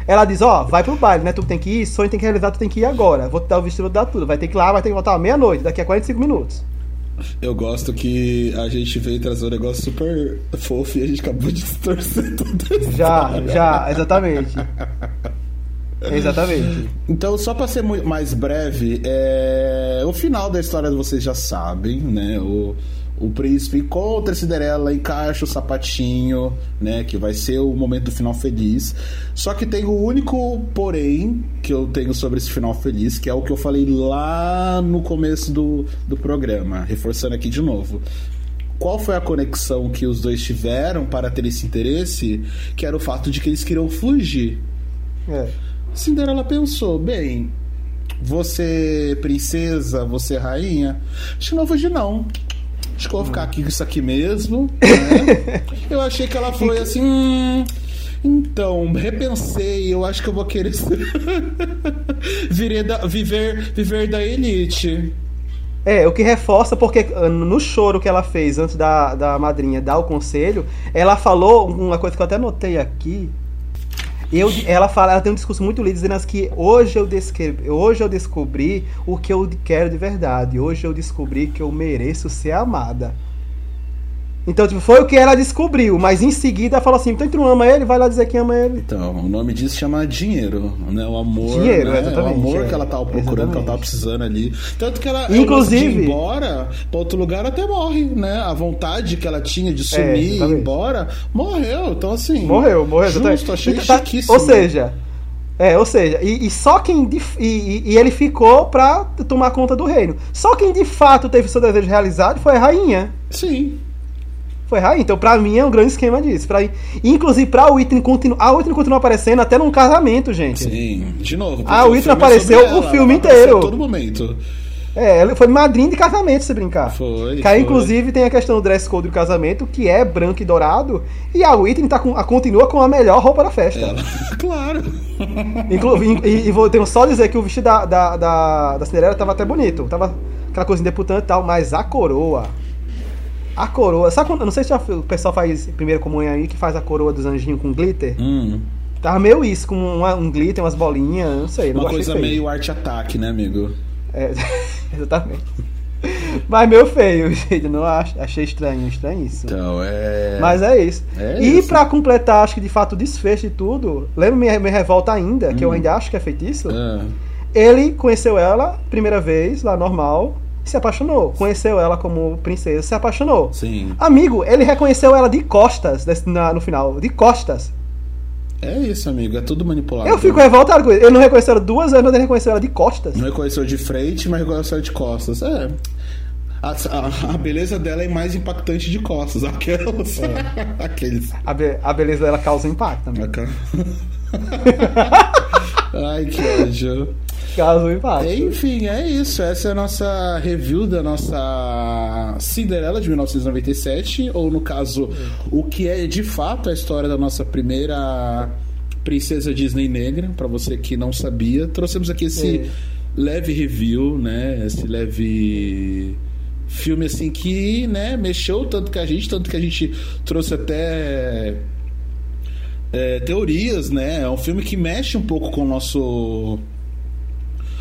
Ela diz, ó, vai pro baile, né? Tu tem que ir, sonho tem que realizar, tu tem que ir agora. Vou te dar o vestido, vou te dar tudo. Vai ter que ir lá, vai ter que voltar meia-noite, daqui a 45 minutos. Eu gosto que a gente veio trazer um negócio super fofo e a gente acabou de distorcer tudo. isso. Já, já, exatamente. Exatamente. Então, só pra ser mais breve, é... o final da história vocês já sabem, né? O, o príncipe encontra a Cinderela, encaixa o sapatinho, né? Que vai ser o momento do final feliz. Só que tem o único porém que eu tenho sobre esse final feliz, que é o que eu falei lá no começo do, do programa, reforçando aqui de novo. Qual foi a conexão que os dois tiveram para ter esse interesse? Que era o fato de que eles queriam fugir. É. Cinderela pensou, bem, você princesa, você rainha? Acho que não vou fugir não. Acho que eu vou ficar aqui com isso aqui mesmo. Né? eu achei que ela foi assim. Hum, então, repensei, eu acho que eu vou querer da, viver, viver da elite. É, o que reforça, porque ah, no choro que ela fez antes da, da madrinha dar o conselho, ela falou uma coisa que eu até notei aqui, eu, ela fala, ela tem um discurso muito lindo dizendo que hoje eu, hoje eu descobri o que eu quero de verdade. Hoje eu descobri que eu mereço ser amada. Então, tipo, foi o que ela descobriu, mas em seguida ela falou assim: então tu não ama ele, vai lá dizer que ama ele. Então, o nome disso chama dinheiro, né? O amor. Dinheiro, né? O amor é, que ela tava procurando, exatamente. que ela tava precisando ali. Tanto que ela, Inclusive, ir embora pra outro lugar até morre, né? A vontade que ela tinha de sumir É, e ir embora, morreu. Então, assim. Morreu, morreu. Justo, exatamente. achei Então, tá- chiquíssimo. Ou seja, é, ou seja, e, e só quem. de- e- e ele ficou pra tomar conta do reino. Só quem de fato teve seu desejo realizado foi a rainha. Sim. Foi rainha. Então, pra mim, é um grande esquema disso. Pra, inclusive, pra Whitney continuar. A Whitney continua aparecendo até num casamento, gente. Sim. De novo. Ethan filme é apareceu o ela, filme ela inteiro. A todo momento. É, ela foi madrinha de casamento, se brincar. Foi, Que aí, foi. inclusive, tem a questão do dress code do casamento, que é branco e dourado. E a Whitney tá com, a, continua com a melhor roupa da festa. Ela... claro. Inclu e, e vou tenho só dizer que o vestido da, da, da, da Cinderela tava até bonito. Tava aquela coisa deputante e tal, mas a coroa. A coroa. Sabe quando. Não sei se já, o pessoal faz primeiro comunhão aí que faz a coroa dos anjinhos com glitter. Hum. Tava meio isso, com uma- um glitter, umas bolinhas, não sei. Não Uma coisa feio. meio arte-ataque, né, amigo? É, exatamente. Mas meio feio, gente. Não ach- achei estranho, estranhíssimo. Então, é. Mas é isso. É e isso. pra completar, acho que de fato o desfecho e tudo, lembra minha, minha revolta ainda, que eu ainda acho que é feitiço? Ah, Ele conheceu ela, primeira vez, lá normal, se apaixonou. Conheceu ela como princesa, se apaixonou. sim. Amigo, ele reconheceu ela de costas na- no final. De costas. É isso, amigo. É tudo manipulado. Eu fico revoltado com ele. Ele não reconheceu ela duas vezes, mas ele reconheceu ela de costas. Não reconheceu de frente, mas reconheceu de costas. É. A, a- a beleza dela é mais impactante de costas. Aquelas. Aqueles. A, be- a beleza dela causa impacto também. Aquela- Ai, que ódio. Um impacto. Enfim, é isso. Essa é a nossa review da nossa Cinderela de 1997, ou no caso, o que é de fato a história da nossa primeira princesa Disney negra, para você que não sabia. Trouxemos aqui esse É. leve review, né? Esse leve filme assim que, né, mexeu tanto que a gente, tanto que a gente trouxe até é, teorias, né? É um filme que mexe um pouco com o nosso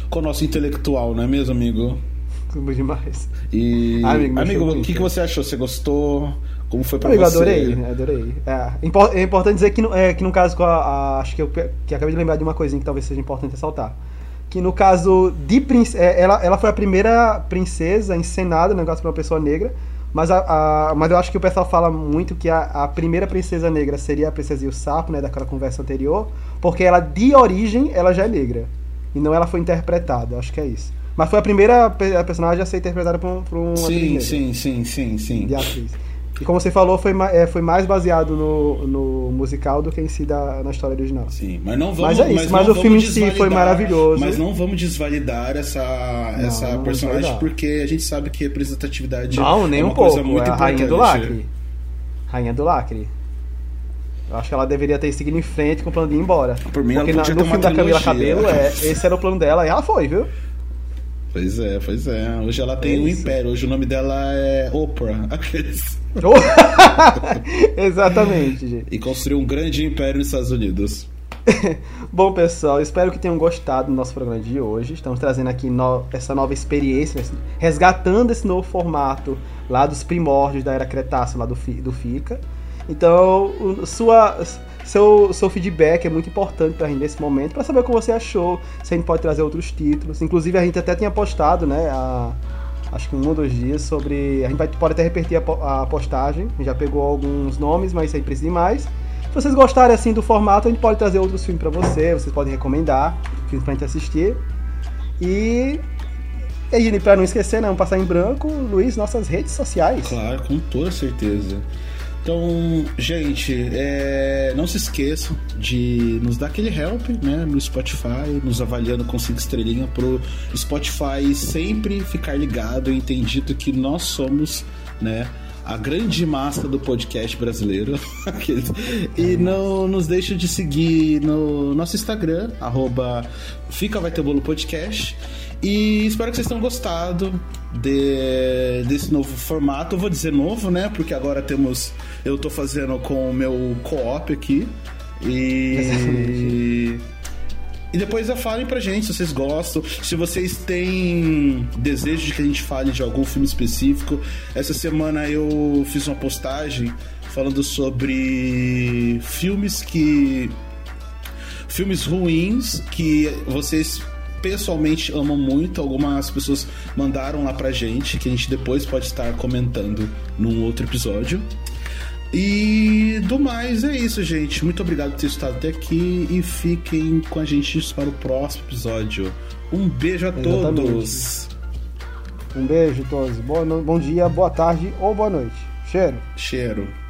com o nosso intelectual, não é mesmo, amigo? Tudo demais. E Ah, amigo, amigo, o que, que você achou? Você gostou? Como foi pra Amigo, você? adorei, né? adorei. É, é importante dizer que, no- é, que no caso, com a, a- acho que eu que acabei de lembrar de uma coisinha que talvez seja importante ressaltar. Que no caso de princesa, ela, ela foi a primeira princesa encenada, negócio pra uma pessoa negra, mas, a, a- mas eu acho que o pessoal fala muito que a, a primeira princesa negra seria a princesa e o sapo, né, daquela conversa anterior, porque ela, de origem, ela já é negra. E não ela foi interpretada, acho que é isso. Mas foi a primeira personagem a ser interpretada por, um- por atriz Sim, sim, sim, sim, sim. de atriz. E como você falou, foi, é, foi mais baseado no, no musical do que em si da, na história original. Sim, mas não vamos. Mas é isso, não mas o filme em si foi maravilhoso. Mas não vamos desvalidar essa, essa não personagem porque a gente sabe que representatividade Não, nem é um uma coisa pouco. muito É a rainha do importante. lacre. Rainha do lacre. Eu acho que ela deveria ter seguido em frente com o plano de ir embora. Por mim, ela Porque na- podia no ter uma filme da Camila. Cabelo, é, esse era o plano dela e ela foi, viu? Pois é, pois é. Hoje ela tem É um império. Hoje o nome dela é Oprah. Aqueles. Exatamente, gente. E construiu um grande império nos Estados Unidos. Bom, pessoal, espero que tenham gostado do nosso programa de hoje. Estamos trazendo aqui no- essa nova experiência, esse- resgatando esse novo formato lá dos primórdios da era Cretácea, lá do, Fi- do FICA. Então, sua, seu, seu feedback é muito importante pra gente nesse momento, para saber o que você achou, se a gente pode trazer outros títulos. Inclusive, a gente até tinha postado, né, a, acho que um ou dois dias, sobre. A gente vai, pode até repetir a, a postagem. Já pegou alguns nomes, mas isso aí precisa de mais. Se vocês gostarem assim do formato, a gente pode trazer outros filmes para você, vocês podem recomendar filmes pra gente assistir. E. E para não esquecer, não passar em branco, Luiz, nossas redes sociais. Claro, com toda certeza. Então, gente, é, não se esqueçam de nos dar aquele help né, no Spotify, nos avaliando com 5 estrelinhas pro Spotify sempre ficar ligado e entendido que nós somos, né? A grande massa do podcast brasileiro. e não nos deixe de seguir no nosso Instagram, arroba Fica Vai Ter Bolo Podcast. E espero que vocês tenham gostado de, desse novo formato. Eu vou dizer novo, né? Porque agora temos. Eu tô fazendo com o meu co-op aqui. E. E depois falem pra gente se vocês gostam, se vocês têm desejo de que a gente fale de algum filme específico. Essa semana eu fiz uma postagem falando sobre filmes que. filmes ruins que vocês pessoalmente amo muito. Algumas pessoas mandaram lá pra gente, que a gente depois pode estar comentando num outro episódio. E do mais é isso, gente. Muito obrigado por ter estado até aqui e fiquem com a gente para o próximo episódio. Um beijo a Exatamente. todos. Um beijo a todos. Bom, bom dia, boa tarde ou boa noite. Cheiro. Cheiro.